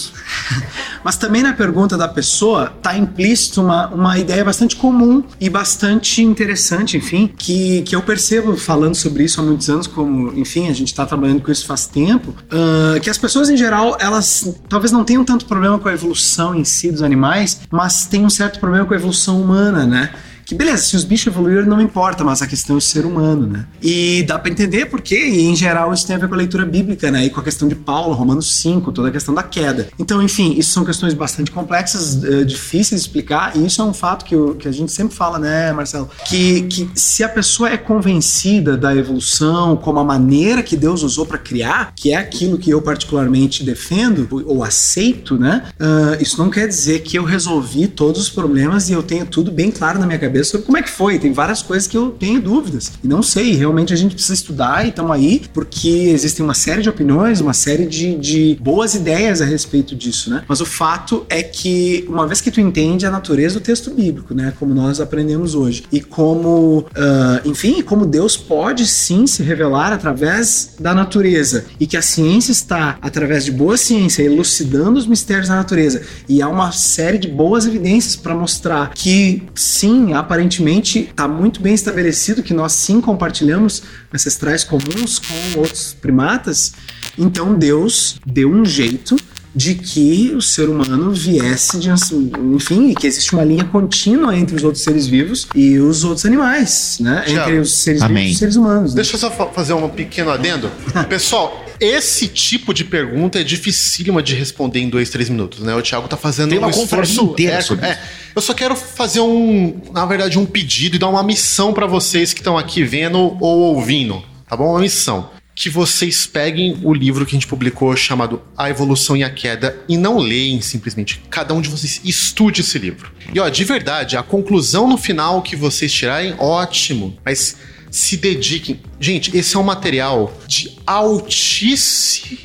Mas também na pergunta da pessoa tá implícito uma, uma ideia bastante comum e bastante interessante, enfim, que, que eu percebo falando sobre isso há muitos anos, como, enfim, a gente tá trabalhando com isso faz tempo, ah, que as pessoas em geral, elas talvez não tenham tanto problema com a evolução em si dos animais, mas tem um certo problema com a evolução humana, né? Que beleza, se os bichos evoluíram não importa, mas a questão é o ser humano, né? E dá pra entender por quê, e em geral isso tem a ver com a leitura bíblica, né? E com a questão de Paulo, Romanos 5, toda a questão da queda. Então, enfim, isso são questões bastante complexas, eh, difíceis de explicar, e isso é um fato que, que a gente sempre fala, né, Marcelo? Que, que se a pessoa é convencida da evolução como a maneira que Deus usou pra criar, que é aquilo que eu particularmente defendo ou, aceito, né? ah, isso não quer dizer que eu resolvi todos os problemas e eu tenho tudo bem claro na minha cabeça sobre como é que foi. Tem várias coisas que eu tenho dúvidas. E não sei, realmente a gente precisa estudar e estamos aí, porque existem uma série de opiniões, uma série de, de boas ideias a respeito disso, né? Mas o fato é que, uma vez que tu entende a natureza do texto bíblico, né? Como nós aprendemos hoje, e como, ah, enfim, como Deus pode sim se revelar através da natureza, e que a ciência está, através de boa ciência, elucidando os mistérios da natureza, e há uma série de boas evidências para mostrar que sim, aparentemente está muito bem estabelecido que nós sim compartilhamos ancestrais comuns com outros primatas, então Deus deu um jeito de que o ser humano viesse de, enfim, que existe uma linha contínua entre os outros seres vivos e os outros animais, né? Tiago, entre os seres amém. vivos e os seres humanos. né? Deixa eu só fa- fazer um pequeno adendo. Pessoal, esse tipo de pergunta é dificílima de responder em dois, três minutos, né? O Thiago tá fazendo Tem uma um esforço inteira é, sobre é. Eu só quero fazer um, na verdade, um pedido e dar uma missão pra vocês que estão aqui vendo ou ouvindo, tá bom? Uma missão. Que vocês peguem o livro que a gente publicou chamado A Evolução e a Queda e não leem simplesmente. Cada um de vocês estude esse livro. E ó, de verdade, a conclusão no final que vocês tirarem, ótimo. Mas se dediquem. Gente, esse é um material de altíssimo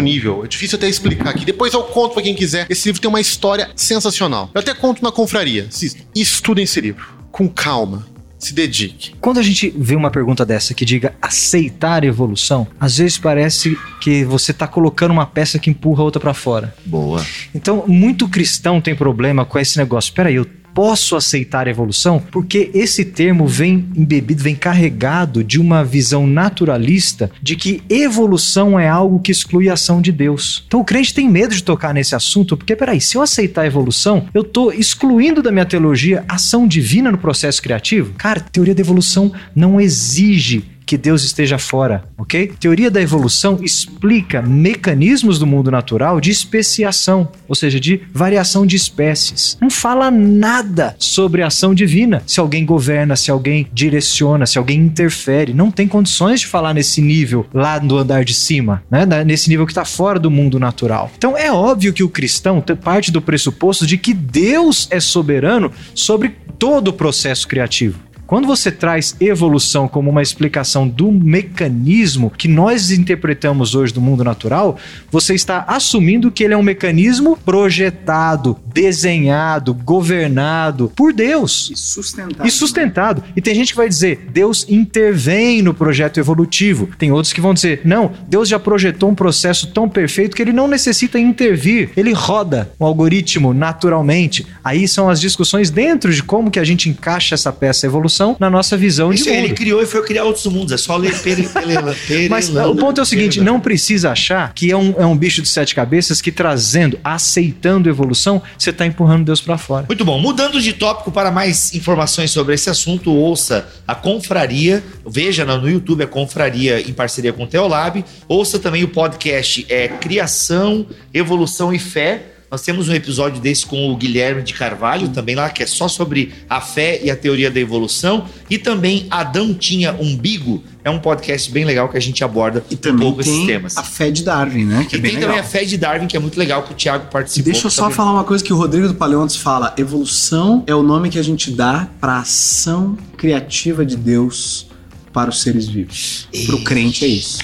nível. É difícil até explicar aqui. Depois eu conto pra quem quiser. Esse livro tem uma história sensacional. Eu até conto na confraria. Estudem esse livro. Com calma. Se dedique. Quando a gente vê uma pergunta dessa que diga aceitar a evolução, às vezes parece que você tá colocando uma peça que empurra a outra pra fora. Boa. Então, muito cristão tem problema com esse negócio. Peraí, eu posso aceitar a evolução? Porque esse termo vem embebido, vem carregado de uma visão naturalista de que evolução é algo que exclui a ação de Deus. Então o crente tem medo de tocar nesse assunto, porque peraí, se eu aceitar a evolução, eu tô excluindo da minha teologia ação divina no processo criativo? Cara, teoria da evolução não exige que Deus esteja fora, ok? Teoria da evolução explica mecanismos do mundo natural de especiação, ou seja, de variação de espécies. Não fala nada sobre a ação divina. Se alguém governa, se alguém direciona, se alguém interfere, não tem condições de falar nesse nível lá do andar de cima, né? Nesse nível que está fora do mundo natural. Então é óbvio que o cristão parte do pressuposto de que Deus é soberano sobre todo o processo criativo. Quando você traz evolução como uma explicação do mecanismo que nós interpretamos hoje do mundo natural, você está assumindo que ele é um mecanismo projetado, desenhado, governado por Deus. E sustentado. E sustentado. E tem gente que vai dizer, Deus intervém no projeto evolutivo. Tem outros que vão dizer, não, Deus já projetou um processo tão perfeito que ele não necessita intervir. Ele roda o algoritmo naturalmente. Aí são as discussões dentro de como que a gente encaixa essa peça evolução na nossa visão Isso de mundo. ele criou e foi criar outros mundos. É só ler pere, pere, Mas o ponto é o seguinte: não precisa achar que é um, é um bicho de sete cabeças que trazendo, aceitando evolução, você está empurrando Deus para fora. Muito bom. Mudando de tópico para mais informações sobre esse assunto, ouça a Confraria. Veja no YouTube a Confraria em parceria com o Teolab. Ouça também o podcast é Criação, Evolução e Fé nós temos um episódio desse com o Guilherme de Carvalho, também lá, que é só sobre a fé e a teoria da evolução. E também Adão tinha umbigo. É um podcast bem legal que a gente aborda e também um pouco tem esses temas. A fé de Darwin, né? Que e é tem legal. também a fé de Darwin, que é muito legal, que o Thiago participou. Deixa eu só falar uma coisa que o Rodrigo do Paleontes fala: evolução é o nome que a gente dá para a ação criativa de Deus para os seres vivos. Para o crente é isso.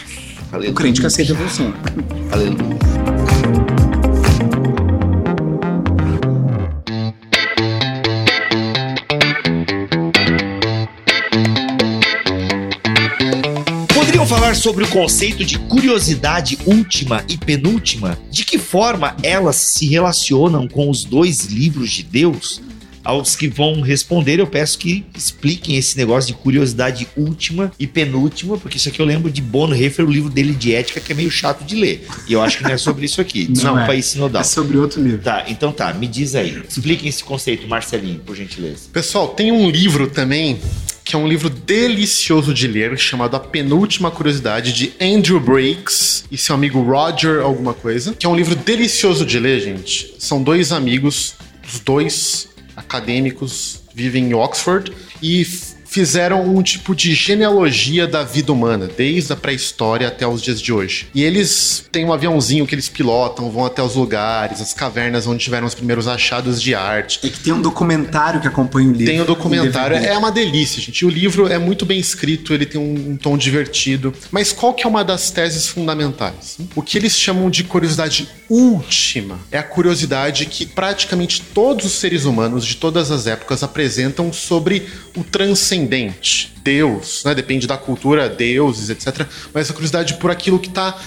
Aleluia. O crente que aceita a evolução. Aleluia. Falar sobre o conceito de curiosidade última e penúltima? De que forma elas se relacionam com os dois livros de Deus? Aos que vão responder, eu peço que expliquem esse negócio de curiosidade última e penúltima, porque isso aqui eu lembro de Bono Heffer, o livro dele de ética, que é meio chato de ler. E eu acho que não é sobre isso aqui. não, não é. país sinodal. É sobre outro livro. Tá, então tá, me diz aí. Expliquem esse conceito, Marcelinho, por gentileza. Pessoal, tem um livro também que é um livro delicioso de ler, chamado A Penúltima Curiosidade, de Andrew Breaks e seu amigo Roger alguma coisa, que é um livro delicioso de ler, gente. São dois amigos, os dois acadêmicos, vivem em Oxford, e fizeram um tipo de genealogia da vida humana, desde a pré-história até os dias de hoje. E eles têm um aviãozinho que eles pilotam, vão até os lugares, as cavernas onde tiveram os primeiros achados de arte. E que tem um documentário que acompanha o livro. Tem o um documentário, é uma delícia, gente. O livro é muito bem escrito, ele tem um, um tom divertido. Mas qual que é uma das teses fundamentais? O que eles chamam de curiosidade última é a curiosidade que praticamente todos os seres humanos de todas as épocas apresentam sobre o transcendente Deus, né? Depende da cultura, deuses, etc. Mas essa curiosidade por aquilo que está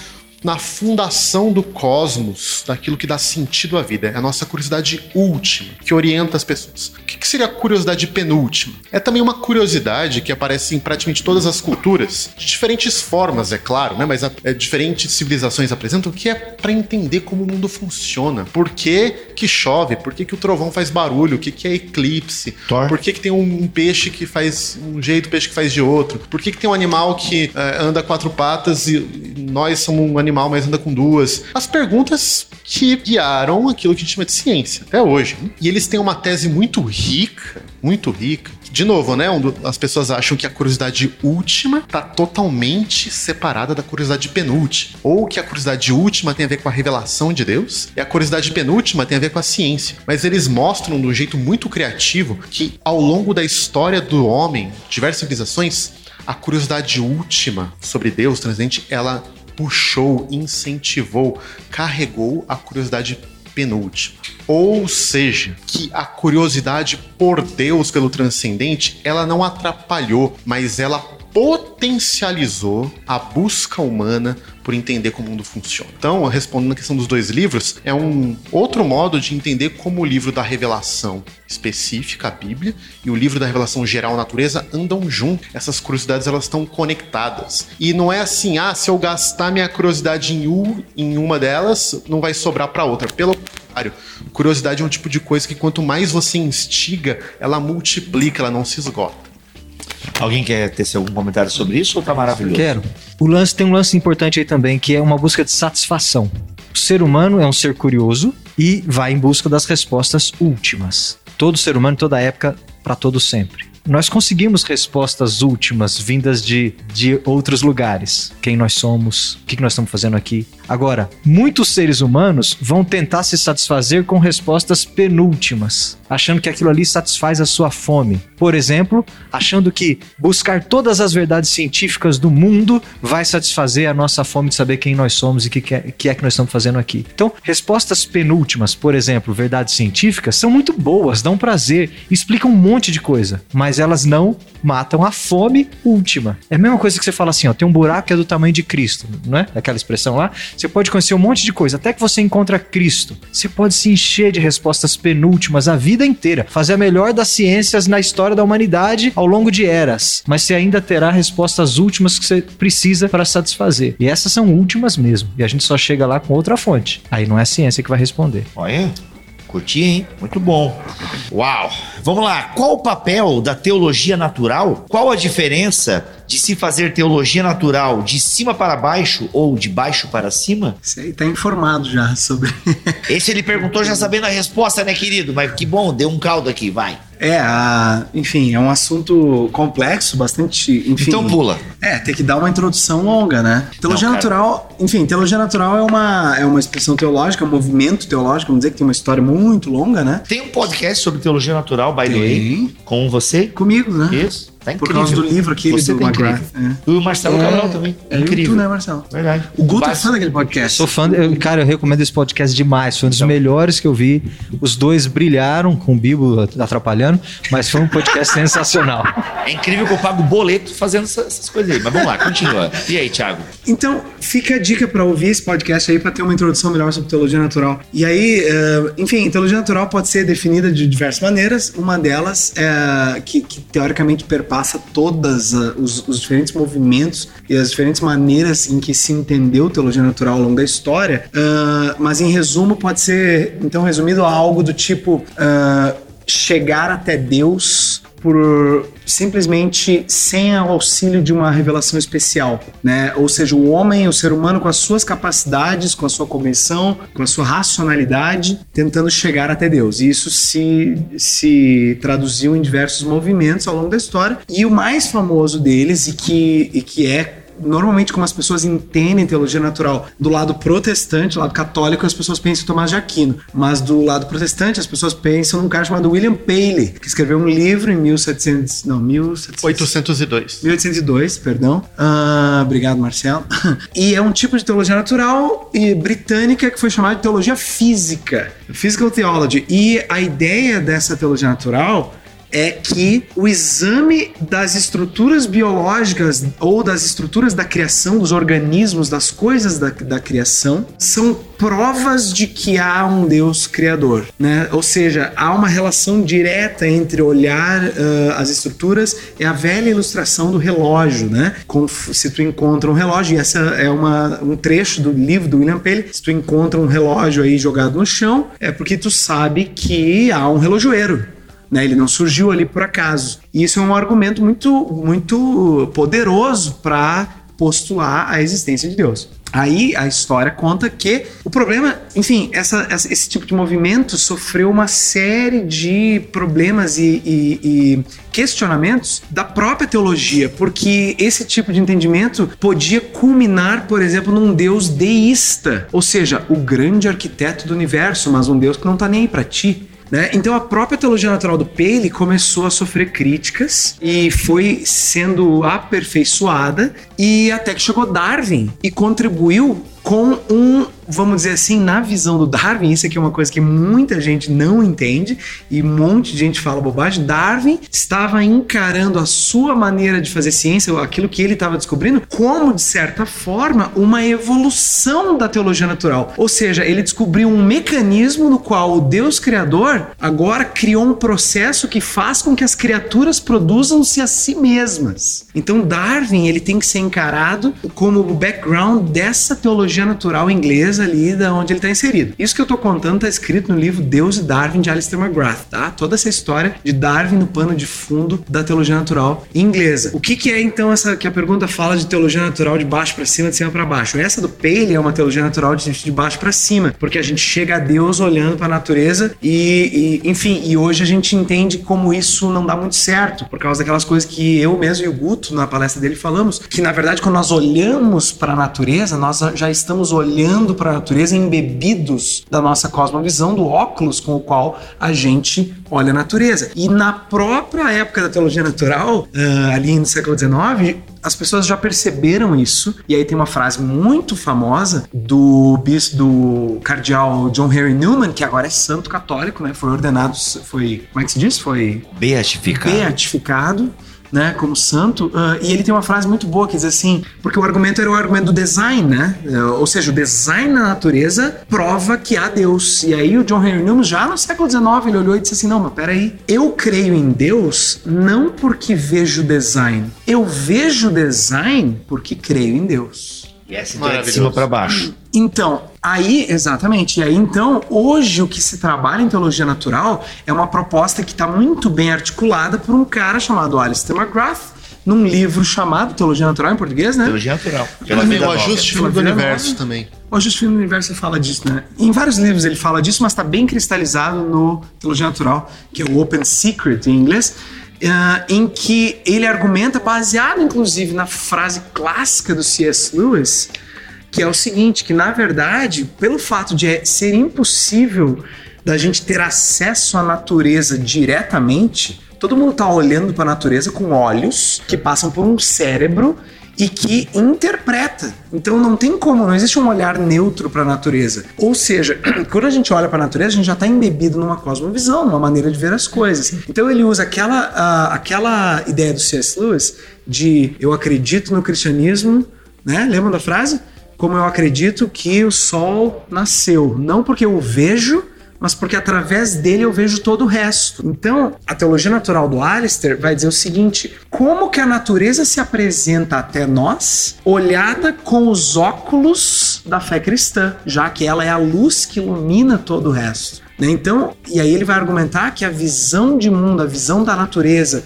na fundação do cosmos, daquilo que dá sentido à vida. É a nossa curiosidade última, que orienta as pessoas. O que seria a curiosidade penúltima? É também uma curiosidade que aparece em praticamente todas as culturas, de diferentes formas, é claro, né? mas a, é, diferentes civilizações apresentam, que é para entender como o mundo funciona. Por que, que chove? Por que, que o trovão faz barulho? O que, que é eclipse? Thor. Por que, que tem um, um, peixe que faz um jeito, peixe que faz de outro? Por que, que tem um animal que é, anda quatro patas e nós somos um animal, mas anda com duas. As perguntas que guiaram aquilo que a gente chama de ciência até hoje. E eles têm uma tese muito rica, muito rica. De novo, né? As pessoas acham que a curiosidade última está totalmente separada da curiosidade penúltima. Ou que a curiosidade última tem a ver com a revelação de Deus e a curiosidade penúltima tem a ver com a ciência. Mas eles mostram de um jeito muito criativo que ao longo da história do homem, diversas civilizações, a curiosidade última sobre Deus transcendente, ela puxou, incentivou, carregou a curiosidade penúltima. Ou seja, que a curiosidade por Deus pelo transcendente, ela não atrapalhou, mas ela potencializou a busca humana por entender como o mundo funciona. Então, respondendo a questão dos dois livros, é um outro modo de entender como o livro da revelação específica, a Bíblia, e o livro da revelação geral, a natureza, andam juntos. Essas curiosidades elas estão conectadas. E não é assim, ah, se eu gastar minha curiosidade em, um, em uma delas, não vai sobrar para outra. Pelo contrário, curiosidade é um tipo de coisa que quanto mais você instiga, ela multiplica, ela não se esgota. Alguém quer ter algum comentário sobre isso ou tá maravilhoso? Quero. O lance tem um lance importante aí também, que é uma busca de satisfação. O ser humano é um ser curioso e vai em busca das respostas últimas. Todo ser humano, toda época, para todo sempre. Nós conseguimos respostas últimas vindas de, de outros lugares. Quem nós somos, o que, que nós estamos fazendo aqui. Agora, muitos seres humanos vão tentar se satisfazer com respostas penúltimas, achando que aquilo ali satisfaz a sua fome. Por exemplo, achando que buscar todas as verdades científicas do mundo vai satisfazer a nossa fome de saber quem nós somos e o que, é, que é que nós estamos fazendo aqui. Então, respostas penúltimas, por exemplo, verdades científicas, são muito boas, dão prazer, explicam um monte de coisa, mas elas não matam a fome última. É a mesma coisa que você fala assim, ó, tem um buraco que é do tamanho de Cristo, não é? Aquela expressão lá. Você pode conhecer um monte de coisa, até que você encontra Cristo. Você pode se encher de respostas penúltimas a vida inteira, fazer a melhor das ciências na história da humanidade ao longo de eras, mas você ainda terá respostas últimas que você precisa para satisfazer. E essas são últimas mesmo. E a gente só chega lá com outra fonte. Aí não é a ciência que vai responder. Olha, curti, hein? Muito bom. Uau! Vamos lá. Qual o papel da teologia natural? Qual a diferença de se fazer teologia natural de cima para baixo ou de baixo para cima? Você aí tá informado já sobre. Esse ele perguntou já sabendo a resposta, né, querido? Mas que bom, deu um caldo aqui, vai. É, a- enfim, é um assunto complexo, bastante. Enfim, Então pula. É, tem que dar uma introdução longa, né? Teologia Não, natural, enfim, teologia natural é uma, é uma expressão teológica, um movimento teológico, vamos dizer que tem uma história muito longa, né? Tem um podcast sobre teologia natural, by the way, Tem. com você. Comigo, né? Isso. Tá Por causa do livro aquele Você do tá McGrath. É. E o Marcelo Cabral também. É incrível. Tu, né, Marcelo? Verdade. O Guto é fã daquele podcast. Sou fã, eu- cara, eu recomendo esse podcast demais. Foi um dos Então. melhores que eu vi. Os dois brilharam com o Bibo atrapalhando, mas foi um podcast sensacional. É incrível que eu pago boleto fazendo essa- essas coisas aí. Mas vamos lá, continua. E aí, Thiago? Então, fica a dica para ouvir esse podcast aí para ter uma introdução melhor sobre teologia natural. E aí, eh, enfim, teologia natural pode ser definida de diversas maneiras. Uma delas é que, que teoricamente perpassa todas ah, os, os diferentes movimentos e as diferentes maneiras em que se entendeu teologia natural ao longo da história. Ah, mas em resumo, pode ser então resumido a algo do tipo ah, chegar até Deus por simplesmente sem o auxílio de uma revelação especial, né? Ou seja, o homem, o ser humano com as suas capacidades, com a sua cognição, com a sua racionalidade, tentando chegar até Deus. E isso se, se traduziu em diversos movimentos ao longo da história. E o mais famoso deles e que, e que é normalmente como as pessoas entendem teologia natural do lado protestante, do lado católico, as pessoas pensam em Tomás de Aquino, mas do lado protestante as pessoas pensam num cara chamado William Paley, que escreveu um livro em 1700, não, 1700, 802. 1802, perdão. Ah, obrigado, Marcelo. E é um tipo de teologia natural e britânica que foi chamada de teologia física, physical theology. E a ideia dessa teologia natural é que o exame das estruturas biológicas ou das estruturas da criação, dos organismos, das coisas da, da criação, são provas de que há um Deus criador, né? Ou seja, há uma relação direta entre olhar ah, as estruturas e a velha ilustração do relógio, né? Se tu encontra um relógio, e essa é uma, um trecho do livro do William Paley, se tu encontra um relógio aí jogado no chão, é porque tu sabe que há um relojoeiro, né? Ele não surgiu ali por acaso. E isso é um argumento muito, muito poderoso para postular a existência de Deus. Aí a história conta que o problema, enfim, essa- esse tipo de movimento sofreu uma série de problemas e, e- e questionamentos da própria teologia, porque esse tipo de entendimento podia culminar, por exemplo, num Deus deísta, ou seja, o grande arquiteto do universo, mas um Deus que não tá nem aí pra ti. Né? Então a própria teologia natural do Paley começou a sofrer críticas e foi sendo aperfeiçoada e até que chegou Darwin e contribuiu com um, vamos dizer assim, na visão do Darwin, isso aqui é uma coisa que muita gente não entende e um monte de gente fala bobagem. Darwin estava encarando a sua maneira de fazer ciência, aquilo que ele estava descobrindo, como de certa forma uma evolução da teologia natural. Ou seja, ele descobriu um mecanismo no qual o Deus criador agora criou um processo que faz com que as criaturas produzam-se a si mesmas. Então Darwin ele tem que ser encarado como o background dessa teologia natural inglesa ali da onde ele está inserido. Isso que eu estou contando está escrito no livro Deus e Darwin de Alistair McGrath, tá? Toda essa história de Darwin no pano de fundo da teologia natural inglesa. O que, que é então essa que a pergunta fala de teologia natural de baixo para cima, de cima para baixo? Essa do Paley é uma teologia natural de, de baixo para cima, porque a gente chega a Deus olhando para a natureza e, e, enfim, e hoje a gente entende como isso não dá muito certo, por causa daquelas coisas que eu mesmo e o Guto na palestra dele falamos, que na verdade quando nós olhamos para a natureza, nós já estamos olhando para a natureza embebidos da nossa cosmovisão, do óculos com o qual a gente olha a natureza. E na própria época da teologia natural, uh, ali no século XIX, as pessoas já perceberam isso. E aí tem uma frase muito famosa do bispo do cardeal John Henry Newman, que agora é santo católico, né? Foi ordenado, foi, como é que se diz? Foi beatificado. Beatificado né, como santo, uh, e ele tem uma frase muito boa que diz assim, porque o argumento era o argumento do design, né? Uh, ou seja, o design na natureza prova que há Deus. E aí o John Henry Newman, já no século XIX, ele olhou e disse assim, não, mas peraí, eu creio em Deus não porque vejo design, eu vejo design porque creio em Deus. E essa então é de cima para baixo. Então, aí, exatamente. E aí, então, hoje o que se trabalha em teologia natural é uma proposta que está muito bem articulada por um cara chamado Alistair McGrath, num livro chamado Teologia Natural em português, né? Teologia Natural. Pela o ajuste fino do universo nova. também. O ajuste fino do universo fala disso, né? Em vários livros ele fala disso, mas está bem cristalizado no Teologia Natural, que é o Open Secret em inglês. Uh, em que ele argumenta, baseado inclusive na frase clássica do C.S. Lewis, que é o seguinte, que na verdade, pelo fato de ser impossível da gente ter acesso à natureza diretamente, todo mundo está olhando para a natureza com olhos que passam por um cérebro e que interpreta. Então não tem como, não existe um olhar neutro para a natureza. Ou seja, quando a gente olha para a natureza, a gente já está embebido numa cosmovisão, numa maneira de ver as coisas. Então ele usa aquela, uh, aquela ideia do C.S. Lewis de eu acredito no cristianismo, né? Lembra da frase? como eu acredito que o sol nasceu. Não porque eu vejo, mas porque através dele eu vejo todo o resto. Então, a teologia natural do Alistair vai dizer o seguinte: como que a natureza se apresenta até nós, olhada com os óculos da fé cristã, já que ela é a luz que ilumina todo o resto. Né? Então, e aí ele vai argumentar que a visão de mundo, a visão da natureza,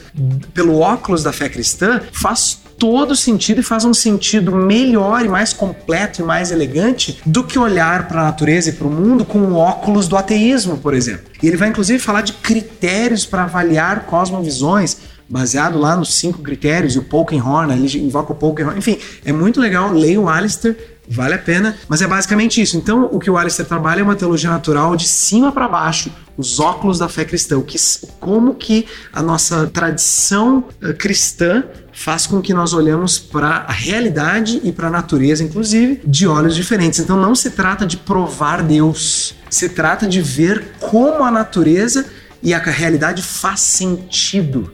pelo óculos da fé cristã, faz todo sentido e faz um sentido melhor e mais completo e mais elegante do que olhar para a natureza e para o mundo com o óculos do ateísmo, por exemplo. E ele vai inclusive falar de critérios para avaliar cosmovisões, baseado lá nos cinco critérios, e o Polkenhorn, ele invoca o Polkenhorn. Enfim, é muito legal, leia o Alistair, vale a pena, mas é basicamente isso. Então, o que o Alistair trabalha é uma teologia natural de cima para baixo, os óculos da fé cristã, que, como que a nossa tradição uh, cristã faz com que nós olhamos para a realidade e para a natureza, inclusive, de olhos diferentes. Então não se trata de provar Deus, se trata de ver como a natureza e a realidade faz sentido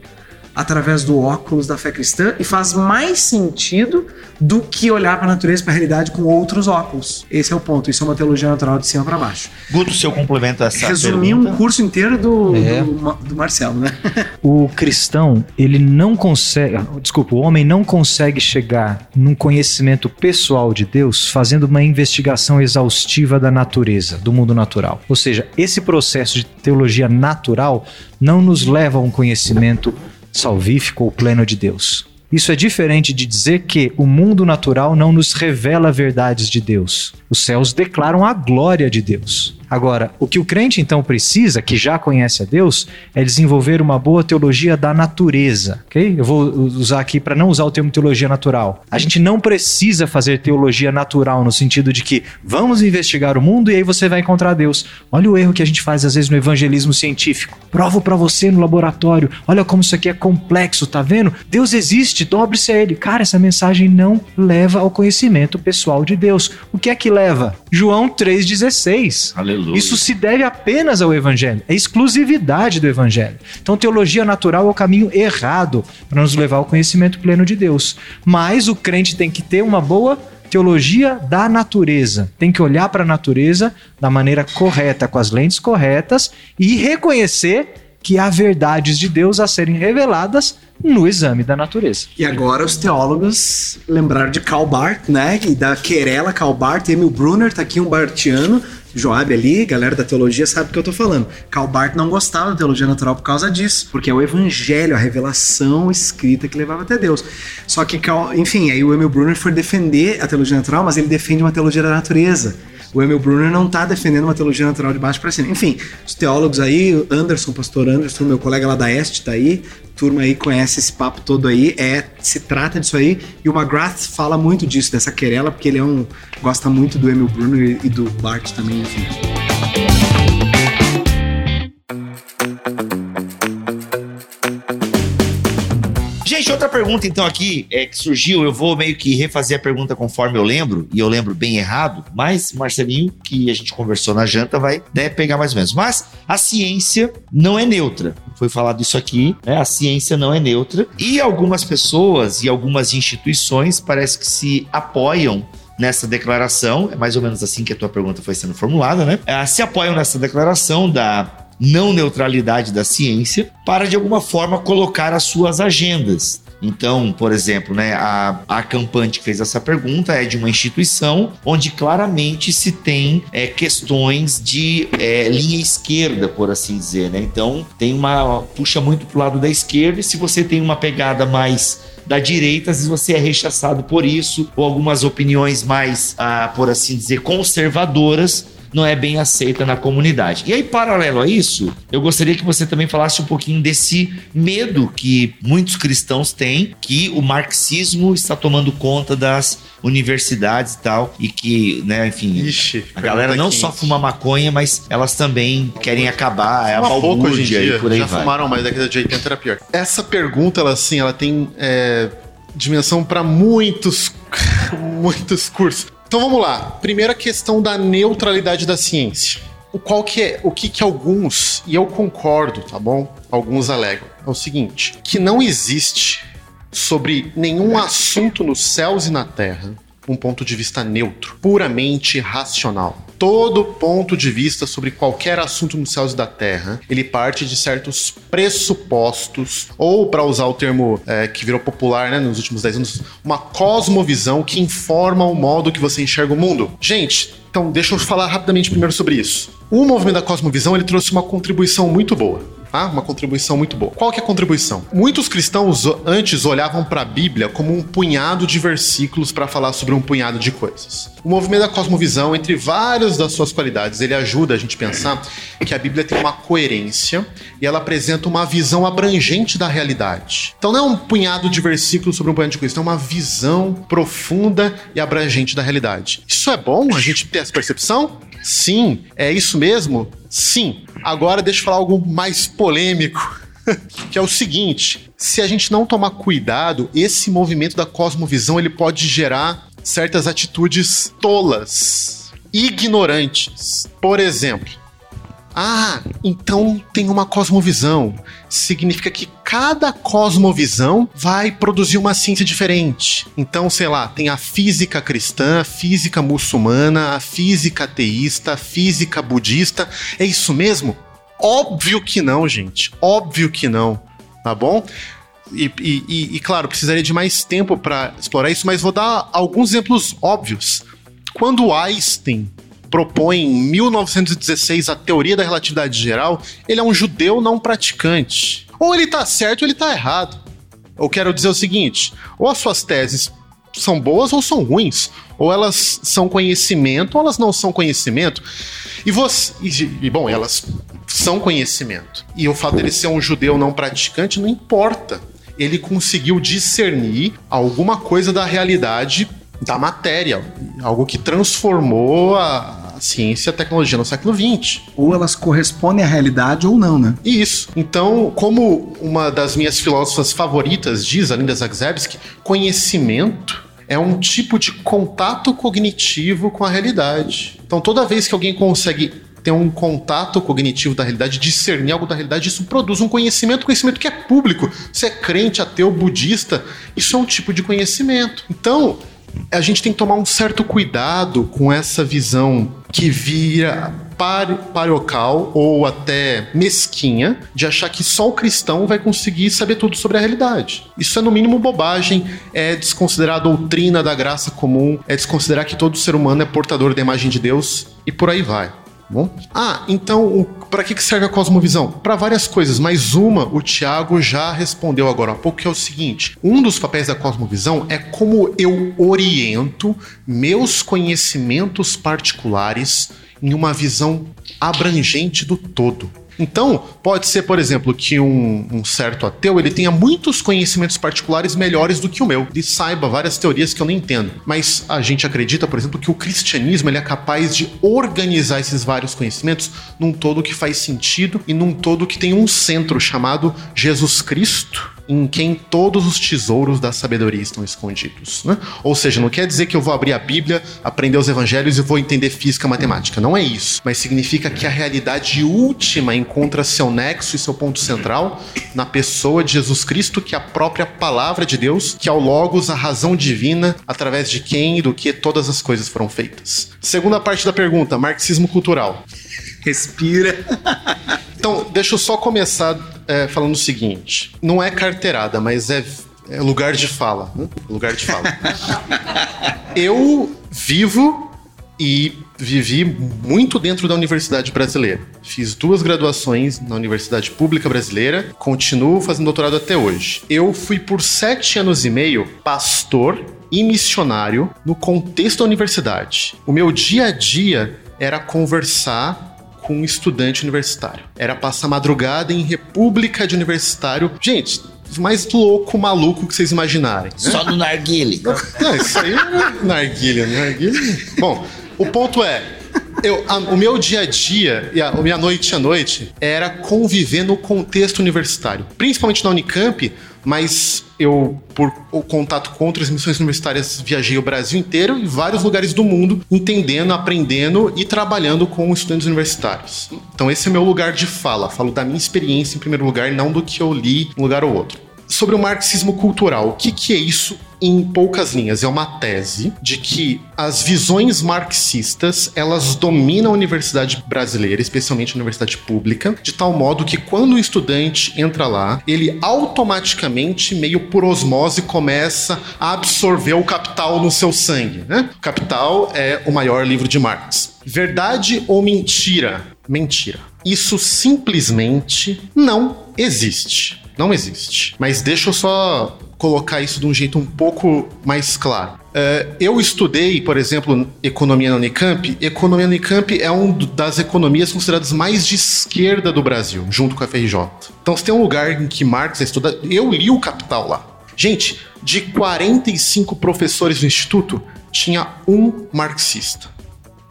através do óculos da fé cristã e faz mais sentido do que olhar para a natureza, para a realidade com outros óculos. Esse é o ponto. Isso é uma teologia natural de cima para baixo. Guto, seu complemento a essa Resumir pergunta. um curso inteiro do, é. do, do, Marcelo, né? O cristão, ele não consegue, desculpa, o homem não consegue chegar num conhecimento pessoal de Deus fazendo uma investigação exaustiva da natureza, do mundo natural. Ou seja, esse processo de teologia natural não nos leva a um conhecimento salvífico ou pleno de Deus. Isso é diferente de dizer que o mundo natural não nos revela verdades de Deus. Os céus declaram a glória de Deus. Agora, o que o crente então precisa, que já conhece a Deus, é desenvolver uma boa teologia da natureza, ok? Eu vou usar aqui para não usar o termo teologia natural. A gente não precisa fazer teologia natural no sentido de que vamos investigar o mundo e aí você vai encontrar Deus. Olha o erro que a gente faz às vezes no evangelismo científico. Provo para você no laboratório. Olha como isso aqui é complexo, tá vendo? Deus existe, dobre-se a ele. Cara, essa mensagem não leva ao conhecimento pessoal de Deus. O que é que leva? João 3:16. Aleluia. Aleluia. Isso se deve apenas ao Evangelho, é exclusividade do Evangelho. Então, teologia natural é o caminho errado para nos levar ao conhecimento pleno de Deus. Mas o crente tem que ter uma boa teologia da natureza. Tem que olhar para a natureza da maneira correta, com as lentes corretas e reconhecer que há verdades de Deus a serem reveladas no exame da natureza. E agora os teólogos lembraram de Karl Barth, né? E da querela Karl Barth, Emil Brunner, tá aqui um bartiano, Joab ali, galera da teologia sabe do que eu tô falando. Karl Barth não gostava da teologia natural por causa disso, porque é o evangelho, a revelação escrita que levava até Deus. Só que, enfim, aí o Emil Brunner foi defender a teologia natural, mas ele defende uma teologia da natureza. O Emil Brunner não está defendendo uma teologia natural de baixo para cima. Enfim, os teólogos aí, Anderson, pastor Anderson, meu colega lá da Este, tá aí, turma aí conhece esse papo todo aí, é se trata disso aí, e o McGrath fala muito disso, dessa querela, porque ele é um gosta muito do Emil Brunner e do Bart também, enfim. Gente, outra pergunta então aqui é que surgiu, eu vou meio que refazer a pergunta conforme eu lembro, e eu lembro bem errado, mas Marcelinho, que a gente conversou na janta, vai né, pegar mais ou menos. Mas a ciência não é neutra. Foi falado isso aqui, né? A ciência não é neutra. E algumas pessoas e algumas instituições parece que se apoiam nessa declaração, é mais ou menos assim que a tua pergunta foi sendo formulada, né? Ah, se apoiam nessa declaração da não neutralidade da ciência para de alguma forma colocar as suas agendas. Então, por exemplo, né, a, a campante que fez essa pergunta é de uma instituição onde claramente se tem é, questões de é, linha esquerda, por assim dizer. Né? Então, tem uma. puxa muito para o lado da esquerda, e se você tem uma pegada mais da direita, às vezes você é rechaçado por isso, ou algumas opiniões mais, ah, por assim dizer, conservadoras não é bem aceita na comunidade. E aí, paralelo a isso, eu gostaria que você também falasse um pouquinho desse medo que muitos cristãos têm que o marxismo está tomando conta das universidades e tal, e que, né, enfim, Ixi, a galera não quente. só fuma maconha, mas elas também querem acabar, é a Fuma pouco hoje em balbúrdia dia. e por aí Já vai. fumaram, mas década de 80 era pior. Essa pergunta, ela assim, ela tem é, dimensão para muitos, muitos cursos. Então vamos lá. Primeira questão da neutralidade da ciência. O qual que é, o que que alguns, e eu concordo, tá bom? Alguns alegam. É o seguinte, que não existe sobre nenhum assunto nos céus e na terra um ponto de vista neutro, puramente racional. Todo ponto de vista sobre qualquer assunto nos céus da terra, ele parte de certos pressupostos, ou para usar o termo é, que virou popular né, nos últimos 10 anos, uma cosmovisão que informa o modo que você enxerga o mundo. Gente, então deixa eu falar rapidamente primeiro sobre isso. O movimento da cosmovisão ele trouxe uma contribuição muito boa. Tá? Uma contribuição muito boa. Qual que é a contribuição? Muitos cristãos antes olhavam para a Bíblia como um punhado de versículos para falar sobre um punhado de coisas. O movimento da cosmovisão, entre várias das suas qualidades, ele ajuda a gente a pensar que a Bíblia tem uma coerência e ela apresenta uma visão abrangente da realidade. Então não é um punhado de versículos sobre um punhado de coisas, é uma visão profunda e abrangente da realidade. Isso é bom a gente ter essa percepção? Sim. É isso mesmo? Sim. Agora deixa eu falar algo mais polêmico. que é o seguinte: se a gente não tomar cuidado, esse movimento da cosmovisão ele pode gerar certas atitudes tolas, ignorantes. Por exemplo, ah, então tem uma cosmovisão. Significa que cada cosmovisão vai produzir uma ciência diferente. Então, sei lá, tem a física cristã, a física muçulmana, a física ateísta, a física budista. É isso mesmo? Óbvio que não, gente. Óbvio que não. Tá bom? E, e- e- e, claro, precisaria de mais tempo para explorar isso, mas vou dar alguns exemplos óbvios. Quando Einstein propõe em 1916 a teoria da relatividade geral, ele é um judeu não praticante. Ou ele tá certo ou ele tá errado. Eu quero dizer o seguinte: ou as suas teses são boas ou são ruins. Ou elas são conhecimento ou elas não são conhecimento. E você. E, e, bom, elas são conhecimento. E o fato dele ser um judeu não praticante não importa. Ele conseguiu discernir alguma coisa da realidade da matéria, algo que transformou a, a ciência e a tecnologia no século XX. Ou elas correspondem à realidade ou não, né? Isso. Então, como uma das minhas filósofas favoritas diz, a Linda Zagzebski, conhecimento é um tipo de contato cognitivo com a realidade. Então, toda vez que alguém consegue ter um contato cognitivo da realidade, discernir algo da realidade, isso produz um conhecimento, conhecimento que é público. Se é crente, ateu, budista, isso é um tipo de conhecimento. Então, a gente tem que tomar um certo cuidado com essa visão que vira pari- parocal ou até mesquinha de achar que só o cristão vai conseguir saber tudo sobre a realidade. Isso é no mínimo bobagem, é desconsiderar a doutrina da graça comum, é desconsiderar que todo ser humano é portador da imagem de Deus e por aí vai. Bom? Ah, então para que que serve a cosmovisão? Para várias coisas, mas uma o Tiago já respondeu agora há pouco, que é o seguinte: um dos papéis da cosmovisão é como eu oriento meus conhecimentos particulares em uma visão abrangente do todo. Então, pode ser, por exemplo, que um, um certo ateu ele tenha muitos conhecimentos particulares melhores do que o meu. Ele saiba várias teorias que eu não entendo. Mas a gente acredita, por exemplo, que o cristianismo ele é capaz de organizar esses vários conhecimentos num todo que faz sentido e num todo que tem um centro chamado Jesus Cristo em quem todos os tesouros da sabedoria estão escondidos. Né? Ou seja, não quer dizer que eu vou abrir a Bíblia, aprender os evangelhos e vou entender física, matemática. Não é isso. Mas significa que a realidade última encontra seu nexo e seu ponto central na pessoa de Jesus Cristo, que é a própria palavra de Deus, que é o Logos, a razão divina, através de quem e do que todas as coisas foram feitas. Segunda parte da pergunta: marxismo cultural. Respira. Então, deixa eu só começar é, falando o seguinte: não é carteirada, mas é, é lugar de fala. Né? Lugar de fala. eu vivo e vivi muito dentro da universidade brasileira. Fiz duas graduações na Universidade Pública Brasileira, continuo fazendo doutorado até hoje. Eu fui por sete anos e meio pastor e missionário no contexto da universidade. O meu dia a dia era conversar com um estudante universitário. Era passar madrugada em república de universitário. Gente, mais louco, maluco que vocês imaginarem. né? Só no narguile. Não, isso aí é narguilha, narguilha. Bom, o ponto é, eu, a- o meu dia a dia e a, minha noite a noite era conviver no contexto universitário, principalmente na Unicamp, mas eu, por contato com outras missões universitárias, viajei o Brasil inteiro e vários lugares do mundo, entendendo, aprendendo e trabalhando com estudantes universitários. Então esse é o meu lugar de fala, falo da minha experiência em primeiro lugar, não do que eu li em um lugar ou outro sobre o marxismo cultural. O que, que é isso em poucas linhas? É uma tese de que as visões marxistas elas dominam a universidade brasileira, especialmente a universidade pública, de tal modo que quando o estudante entra lá, ele automaticamente, meio por osmose, começa a absorver o capital no seu sangue. Né? O Capital é o maior livro de Marx. Verdade ou mentira? Mentira. Isso simplesmente não existe. Não existe. Mas deixa eu só colocar isso de um jeito um pouco mais claro. É, eu estudei, por exemplo, economia na Unicamp. Economia na Unicamp é uma das economias consideradas mais de esquerda do Brasil, junto com a FRJ. Então, se tem um lugar em que Marx é estudado, eu li o Capital lá. Gente, de 45 professores do instituto, tinha um marxista.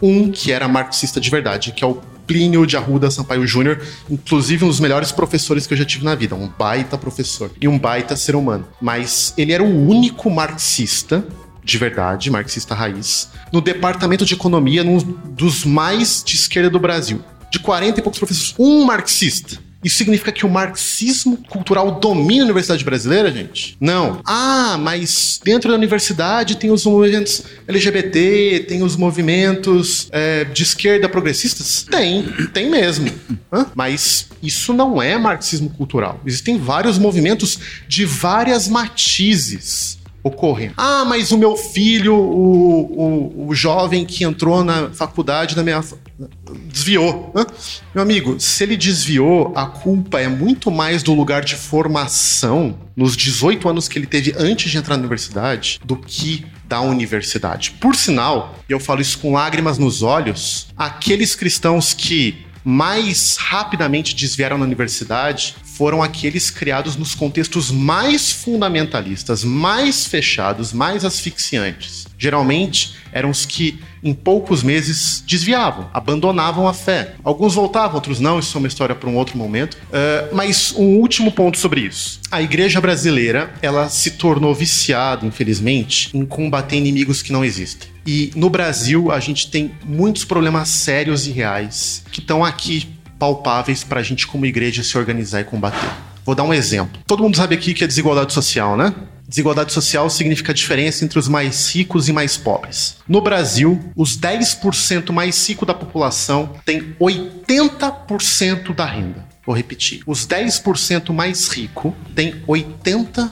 Um que era marxista de verdade, que é o Plínio de Arruda Sampaio Júnior, inclusive um dos melhores professores que eu já tive na vida, um baita professor e um baita ser humano. Mas ele era o único marxista de verdade, marxista raiz, no departamento de economia, num dos mais de esquerda do Brasil. De 40 e poucos professores, um marxista. Isso significa que o marxismo cultural domina a universidade brasileira, gente? Não. Ah, mas dentro da universidade tem os movimentos LGBT, tem os movimentos é, de esquerda progressistas? Tem, tem mesmo. Hã? Mas isso não é marxismo cultural. Existem vários movimentos de várias matizes ocorrem. Ah, mas o meu filho, o, o, o jovem que entrou na faculdade da minha. desviou. Meu amigo, se ele desviou, a culpa é muito mais do lugar de formação nos 18 anos que ele teve antes de entrar na universidade do que da universidade. Por sinal, e eu falo isso com lágrimas nos olhos, aqueles cristãos que mais rapidamente desviaram na universidade foram aqueles criados nos contextos mais fundamentalistas, mais fechados, mais asfixiantes. Geralmente eram os que em poucos meses desviavam, abandonavam a fé. Alguns voltavam, outros não, isso é uma história para um outro momento. Uh, mas um último ponto sobre isso. A igreja brasileira, ela se tornou viciada, infelizmente, em combater inimigos que não existem. E no Brasil, a gente tem muitos problemas sérios e reais que estão aqui palpáveis para a gente, como igreja, se organizar e combater. Vou dar um exemplo. Todo mundo sabe aqui que é desigualdade social, né? Desigualdade social significa a diferença entre os mais ricos e mais pobres. No Brasil, os 10% mais ricos da população têm 80% da renda. Vou repetir. Os 10% mais ricos têm 80%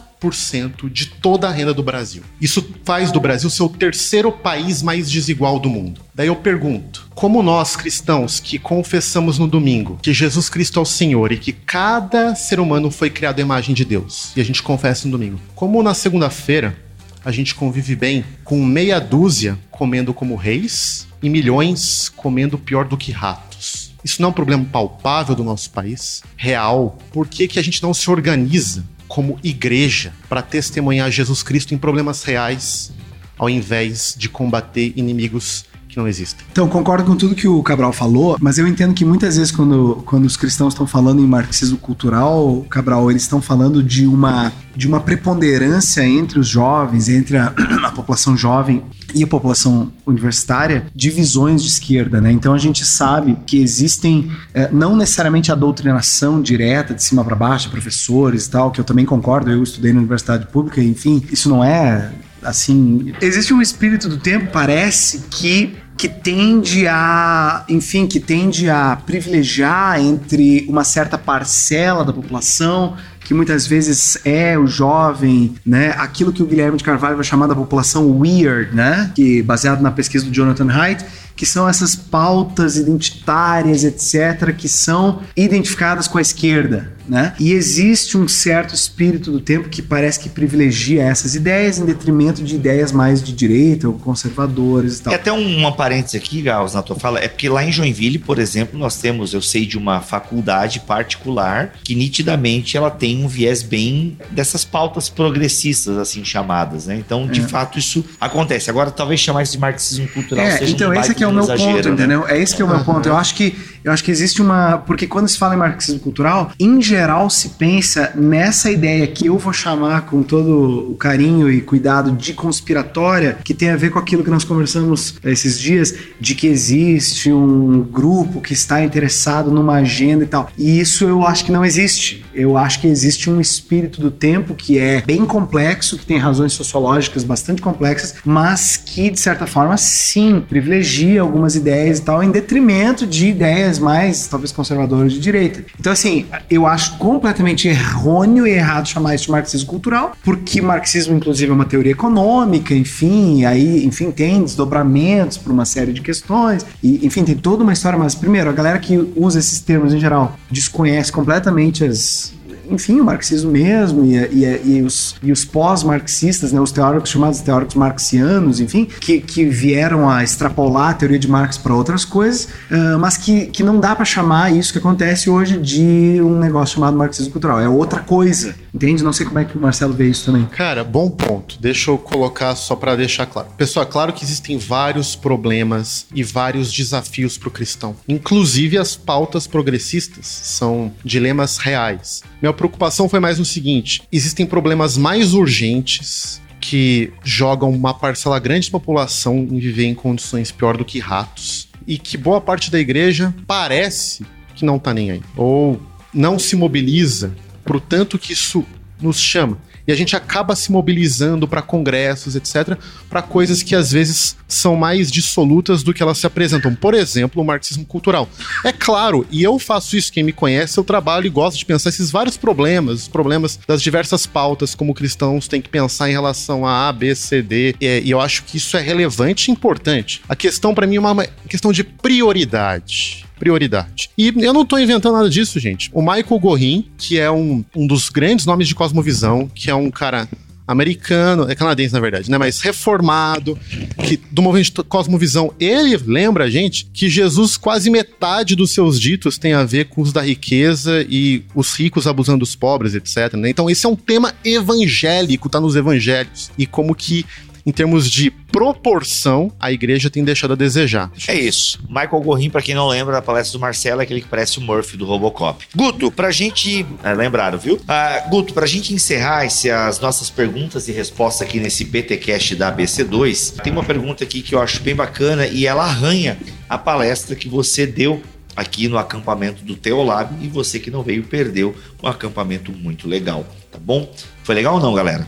de toda a renda do Brasil. Isso faz do Brasil ser o terceiro país mais desigual do mundo. Daí eu pergunto: como nós cristãos que confessamos no domingo que Jesus Cristo é o Senhor e que cada ser humano foi criado à imagem de Deus, e a gente confessa no domingo, como na segunda-feira a gente convive bem com meia dúzia comendo como reis e milhões comendo pior do que ratos? Isso não é um problema palpável do nosso país, real. Por que, que a gente não se organiza como igreja para testemunhar Jesus Cristo em problemas reais, ao invés de combater inimigos que não existem? Então, concordo com tudo que o Cabral falou, mas eu entendo que muitas vezes quando, quando os cristãos estão falando em marxismo cultural, Cabral, eles estão falando de uma, de uma preponderância entre os jovens, entre a, a população jovem e a população universitária de visões de esquerda, né? Então a gente sabe que existem eh, não necessariamente a doutrinação direta de cima para baixo, professores e tal, que eu também concordo, eu estudei na universidade pública, enfim, isso não é assim, existe um espírito do tempo, parece que que tende a, enfim, que tende a privilegiar entre uma certa parcela da população que muitas vezes é o jovem, né? Aquilo que o Guilherme de Carvalho vai chamar da população weird, né? Que baseado na pesquisa do Jonathan Haidt, que são essas pautas identitárias, etc., que são identificadas com a esquerda, né? E existe um certo espírito do tempo que parece que privilegia essas ideias em detrimento de ideias mais de direita ou conservadoras e tal. E até um, uma parêntese aqui, Gauss, na tua fala, é porque lá em Joinville, por exemplo, nós temos, eu sei de uma faculdade particular que nitidamente ela tem um viés bem dessas pautas progressistas, assim chamadas, né? Então, de É. fato, isso acontece. Agora, talvez chamar isso de marxismo cultural É, seja então um esse aqui é o meu exagero, ponto, né? entendeu? É esse que é o meu ponto. Eu acho que eu acho que existe uma, porque quando se fala em marxismo cultural, em geral se pensa nessa ideia que eu vou chamar com todo o carinho e cuidado de conspiratória, que tem a ver com aquilo que nós conversamos esses dias, de que existe um grupo que está interessado numa agenda e tal. E isso eu acho que não existe. Eu acho que existe um espírito do tempo que é bem complexo, que tem razões sociológicas bastante complexas, mas que de certa forma sim privilegia algumas ideias e tal em detrimento de ideias mais talvez conservadoras de direita. Então assim, eu acho completamente errôneo e errado chamar isso de marxismo cultural, porque marxismo inclusive é uma teoria econômica, enfim, aí, enfim, tem desdobramentos para uma série de questões, e enfim, tem toda uma história, mas primeiro, a galera que usa esses termos em geral desconhece completamente as enfim, o marxismo mesmo e, e- e os, e os pós-marxistas, né, os teóricos chamados teóricos marxianos, enfim, que, que vieram a extrapolar a teoria de Marx para outras coisas, ah, mas que, que não dá para chamar isso que acontece hoje de um negócio chamado marxismo cultural. É outra coisa, entende? Não sei como é que o Marcelo vê isso também. Cara, bom ponto. Deixa eu colocar só para deixar claro. Pessoal, é claro que existem vários problemas e vários desafios para o cristão. Inclusive as pautas progressistas são dilemas reais. Minha preocupação foi mais no seguinte: existem problemas mais urgentes que jogam uma parcela grande da população em viver em condições pior do que ratos e que boa parte da igreja parece que não tá nem aí ou não se mobiliza pro tanto que isso nos chama. E a gente acaba se mobilizando para congressos, etc., para coisas que às vezes são mais dissolutas do que elas se apresentam. Por exemplo, o marxismo cultural. É claro, e eu faço isso, quem me conhece, eu trabalho e gosto de pensar esses vários problemas, os problemas das diversas pautas como cristãos têm que pensar em relação a A, B, C, D, e, eu acho que isso é relevante e importante. A questão para mim é uma questão de prioridade prioridade. E eu não tô inventando nada disso, gente. O Michael Gorin, que é um, um dos grandes nomes de cosmovisão, que é um cara americano, é canadense na verdade, né, mas reformado, que do movimento de cosmovisão, ele lembra a gente que Jesus quase metade dos seus ditos tem a ver com os da riqueza e os ricos abusando dos pobres, etc, né? Então esse é um tema evangélico, tá nos evangelhos. E como que em termos de proporção, a igreja tem deixado a desejar. É isso. Michael Gorin, pra quem não lembra, a palestra do Marcelo é aquele que parece o Murphy do Robocop. Guto, pra gente. É, lembraram, viu? Ah, Guto, pra gente encerrar esse- as nossas perguntas e respostas aqui nesse BTcast da ABC2, tem uma pergunta aqui que eu acho bem bacana e ela arranha a palestra que você deu aqui no acampamento do Teolab e você que não veio perdeu um acampamento muito legal, tá bom? Foi legal ou não, galera?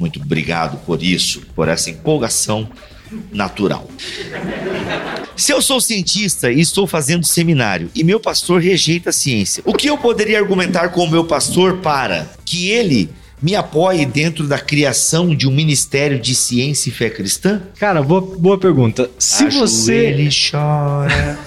Muito obrigado por isso, por essa empolgação natural. Se eu sou cientista e estou fazendo seminário e meu pastor rejeita a ciência, o que eu poderia argumentar com o meu pastor para que ele me apoie dentro da criação de um ministério de ciência e fé cristã? Cara, boa, boa pergunta. Se você. Ele chora.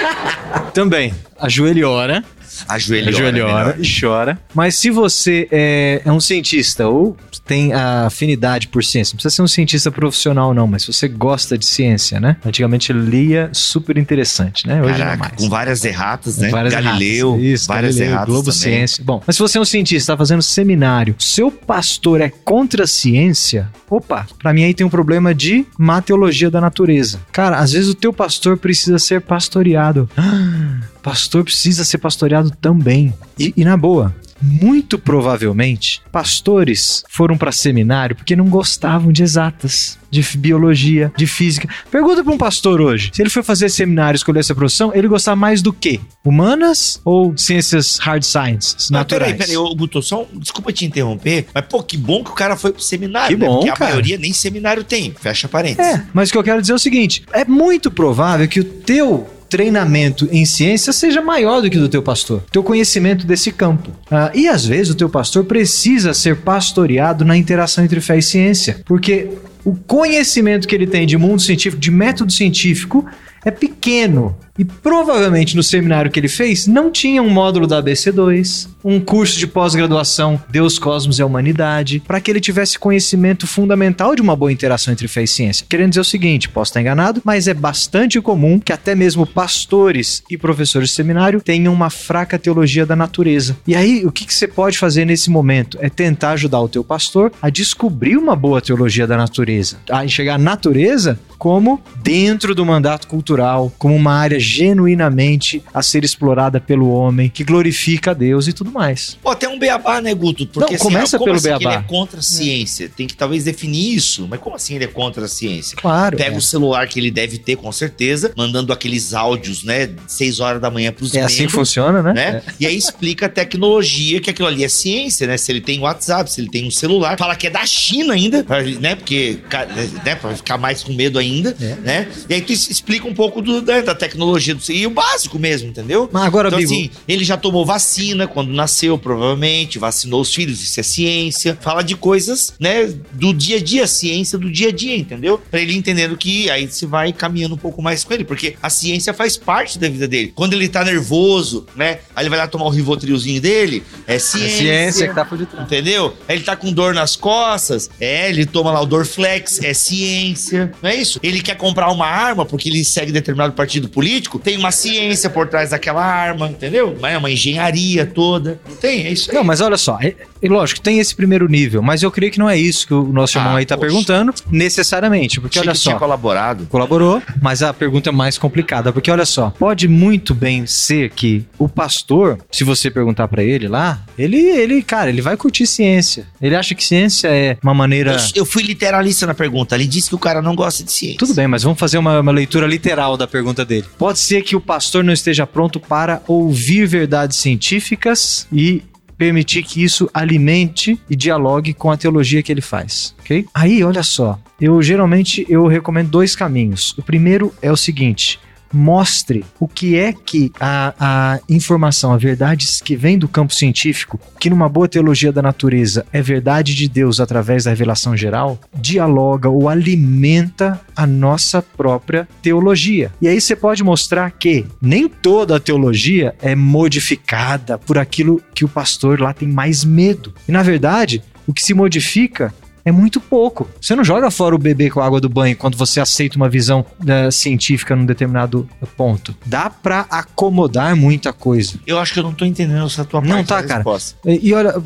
Também. Ajoelhe e ora. E ora, ora melhor. e chora. Mas se você é, é um cientista ou tem a afinidade por ciência, não precisa ser um cientista profissional, não, mas se você gosta de ciência, né? Antigamente lia super interessante, né? Hoje Caraca, mais. com várias erratas, né? Várias Galileu, erratas. Isso, várias Galileu, erratas Globo também. Ciência. Bom, mas se você é um cientista, está fazendo seminário, seu pastor é contra a ciência, opa, pra mim aí tem um problema de má teologia da natureza. Cara, às vezes o teu pastor precisa ser pastoreado. Pastor precisa ser pastoreado também. E, e na boa, muito provavelmente, pastores foram para seminário porque não gostavam de exatas, de biologia, de física. Pergunta para um pastor hoje, se ele foi fazer seminário e escolher essa profissão, ele gostava mais do quê? Humanas ou ciências hard sciences, Mas naturais? peraí, peraí, Guto, só desculpa te interromper, mas pô, que bom que o cara foi pro seminário, Que né? bom, Porque a cara. maioria nem seminário tem, fecha parênteses. É, mas o que eu quero dizer é o seguinte: é muito provável que o teu treinamento em ciência seja maior do que do teu pastor, teu conhecimento desse campo. Ah, e às vezes o teu pastor precisa ser pastoreado na interação entre fé e ciência, porque o conhecimento que ele tem de mundo científico, de método científico, é pequeno. E provavelmente no seminário que ele fez não tinha um módulo da ABC2, um curso de pós-graduação Deus, Cosmos e a Humanidade, para que ele tivesse conhecimento fundamental de uma boa interação entre fé e ciência. Querendo dizer o seguinte, posso estar enganado, mas é bastante comum que até mesmo pastores e professores de seminário tenham uma fraca teologia da natureza. E aí, o que, que você pode fazer nesse momento? É tentar ajudar o teu pastor a descobrir uma boa teologia da natureza, a enxergar a natureza como dentro do mandato cultural, como uma área genuinamente a ser explorada pelo homem, que glorifica a Deus e tudo mais. Pô, até um beabá, né, Guto? Porque Não, começa como pelo assim que beabá. ele é contra a ciência? Tem que talvez definir isso. Mas como assim ele é contra a ciência? Claro. Pega é. o celular que ele deve ter, com certeza, mandando aqueles áudios, né, 6 horas da manhã pros É assim que membros, funciona, né? né? E aí explica a tecnologia, que aquilo ali é ciência, né? Se ele tem WhatsApp, se ele tem um celular, fala que é da China ainda, né? Porque, né, pra ficar mais com medo ainda, É. né? E aí tu explica um pouco do, da, da tecnologia do e o básico mesmo, entendeu? Mas agora, Então, Bigo, assim, ele já tomou vacina quando nasceu, provavelmente, vacinou os filhos, isso é ciência. Fala de coisas, né, do dia a dia, ciência do dia a dia, entendeu? Pra ele entendendo que aí você vai caminhando um pouco mais com ele, porque a ciência faz parte da vida dele. Quando ele tá nervoso, né, aí ele vai lá tomar o rivotrilzinho dele, é é ciência. ciência que tá por detrás. Entendeu? Aí ele tá com dor nas costas, é, ele toma lá o Dorflex, é ciência, não é isso? Ele quer comprar uma arma porque ele segue determinado partido político, tem uma ciência por trás daquela arma, entendeu? É uma engenharia toda, não tem? É isso aí. Não, mas olha só, é, é lógico, tem esse primeiro nível, mas eu creio que não é isso que o nosso irmão Ah, aí tá poxa. perguntando, necessariamente, porque olha que tinha só, colaborado. colaborou, mas a pergunta é mais complicada, porque olha só, pode muito bem ser que o pastor, se você perguntar pra ele lá, ele, ele, cara, ele vai curtir ciência. Ele acha que ciência é uma maneira Eu, eu fui literalista na pergunta. Ele disse que o cara não gosta de ciência. Tudo bem, mas vamos fazer uma, uma leitura literal da pergunta dele. Pode ser que o pastor não esteja pronto para ouvir verdades científicas e permitir que isso alimente e dialogue com a teologia que ele faz, ok? Aí, olha só, eu geralmente eu recomendo dois caminhos. O primeiro é o seguinte: mostre o que é que a, a informação, a verdades que vem do campo científico, que numa boa teologia da natureza é verdade de Deus através da revelação geral, dialoga ou alimenta a nossa própria teologia. E aí você pode mostrar que nem toda a teologia é modificada por aquilo que o pastor lá tem mais medo. E na verdade, o que se modifica é muito pouco. Você não joga fora o bebê com a água do banho quando você aceita uma visão eh, científica num determinado ponto. Dá pra acomodar muita coisa. Eu acho que eu não tô entendendo essa tua Não parte tá, da cara. resposta. E, e olha, que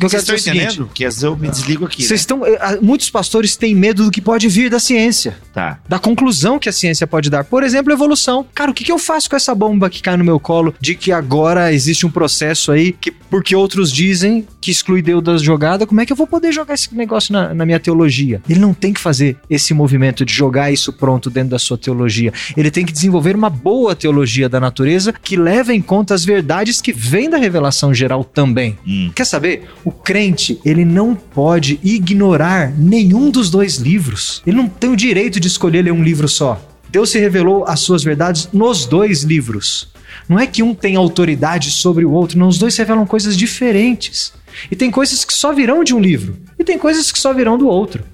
Vocês é estão o seguinte. entendendo? Porque às vezes eu me desligo aqui, Vocês estão, eh, ah, muitos pastores têm medo do que pode vir da ciência, né? Tá. da conclusão que a ciência pode dar. Por exemplo, evolução. Cara, o que, que eu faço com essa bomba que cai no meu colo de que agora existe um processo aí que, porque outros dizem que exclui Deus da jogada, como é que eu vou poder jogar esse negócio na, na minha teologia? Ele não tem que fazer esse movimento de jogar isso pronto dentro da sua teologia. Ele tem que desenvolver uma boa teologia da natureza que leva em conta as verdades que vêm da revelação geral também. Hum. Quer saber? O crente, ele não pode ignorar nenhum dos dois livros. Ele não tem o direito de escolher ler um livro só. Deus se revelou as suas verdades nos dois livros. Não é que um tem autoridade sobre o outro, não, os dois revelam coisas diferentes. E tem coisas que só virão de um livro, e tem coisas que só virão do outro.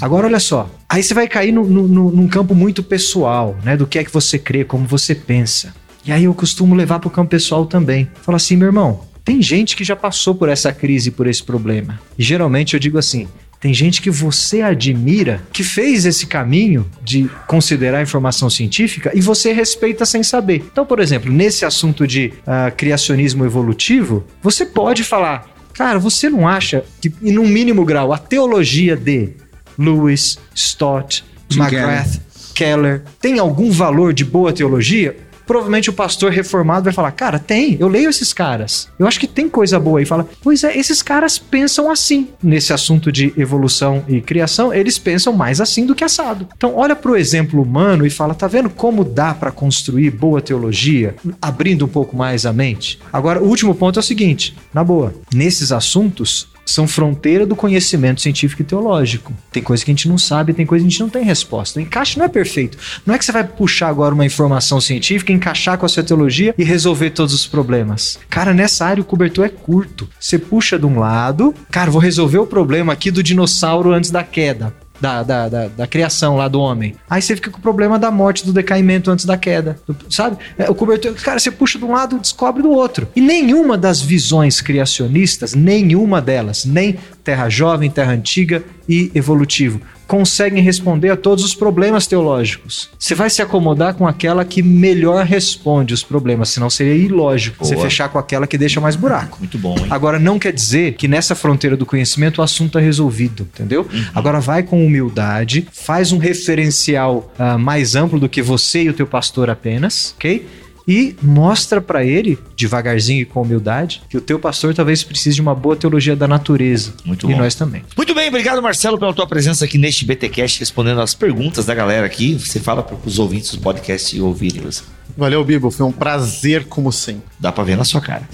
Agora, olha só. Aí você vai cair no, no, num campo muito pessoal, né? Do que é que você crê, como você pensa. E aí eu costumo levar para o campo pessoal também. Falar assim, meu irmão, tem gente que já passou por essa crise, por esse problema. E geralmente eu digo assim: tem gente que você admira que fez esse caminho de considerar a informação científica e você respeita sem saber. Então, por exemplo, nesse assunto de uh, criacionismo evolutivo, você pode falar, cara, você não acha que, em um mínimo grau, a teologia de Lewis, Stott, McGrath, Keller tem algum valor de boa teologia? Provavelmente o pastor reformado vai falar: Cara, tem, eu leio esses caras. Eu acho que tem coisa boa aí. Fala, pois é, esses caras pensam assim. Nesse assunto de evolução e criação, eles pensam mais assim do que assado. Então, olha para o exemplo humano e fala: Tá vendo como dá para construir boa teologia? Abrindo um pouco mais a mente. Agora, o último ponto é o seguinte: na boa, nesses assuntos, são fronteira do conhecimento científico e teológico. Tem coisa que a gente não sabe, tem coisa que a gente não tem resposta. O encaixe não é perfeito. Não é que você vai puxar agora uma informação científica, encaixar com a sua teologia e resolver todos os problemas. Cara, nessa área o cobertor é curto. Você puxa de um lado, cara, vou resolver o problema aqui do dinossauro antes da queda da, da, da, da, criação lá do homem. Aí você fica com o problema da morte, do decaimento antes da queda. Sabe? É, o cobertor, cara, você puxa de um lado, descobre do outro. E nenhuma das visões criacionistas, nenhuma delas, nem Terra Jovem, Terra Antiga e Evolutivo, conseguem responder a todos os problemas teológicos. Você vai se acomodar com aquela que melhor responde os problemas, senão seria ilógico Boa. você fechar com aquela que deixa mais buraco. Muito bom, hein? Agora, não quer dizer que nessa fronteira do conhecimento o assunto é resolvido, entendeu? Uhum. Agora, vai com humildade, faz um referencial uh, mais amplo do que você e o teu pastor apenas, ok? E mostra para ele, devagarzinho e com humildade, que o teu pastor talvez precise de uma boa teologia da natureza. Muito e bom. nós também. Muito bem, obrigado Marcelo pela tua presença aqui neste BTcast respondendo as perguntas da galera aqui. Você fala para os ouvintes do podcast ouvirem você. Valeu, Bibo, foi um prazer como sempre. Dá para ver na sua cara.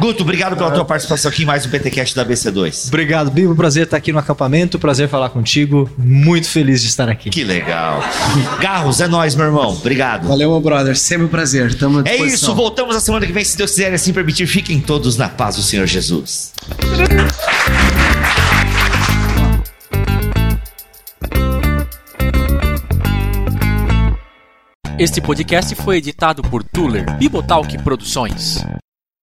Guto, obrigado pela tua participação aqui em mais um PTCast da BC2. Obrigado, Bibo. Prazer estar aqui no acampamento. Prazer falar contigo. Muito feliz de estar aqui. Que legal. Garros, é nóis, meu irmão. Obrigado. Valeu, meu brother. Sempre um prazer. Tamo É isso. Voltamos a semana que vem, se Deus quiser e assim permitir. Fiquem todos na paz do Senhor Jesus. Este podcast foi editado por Tuller Bibotalk Produções.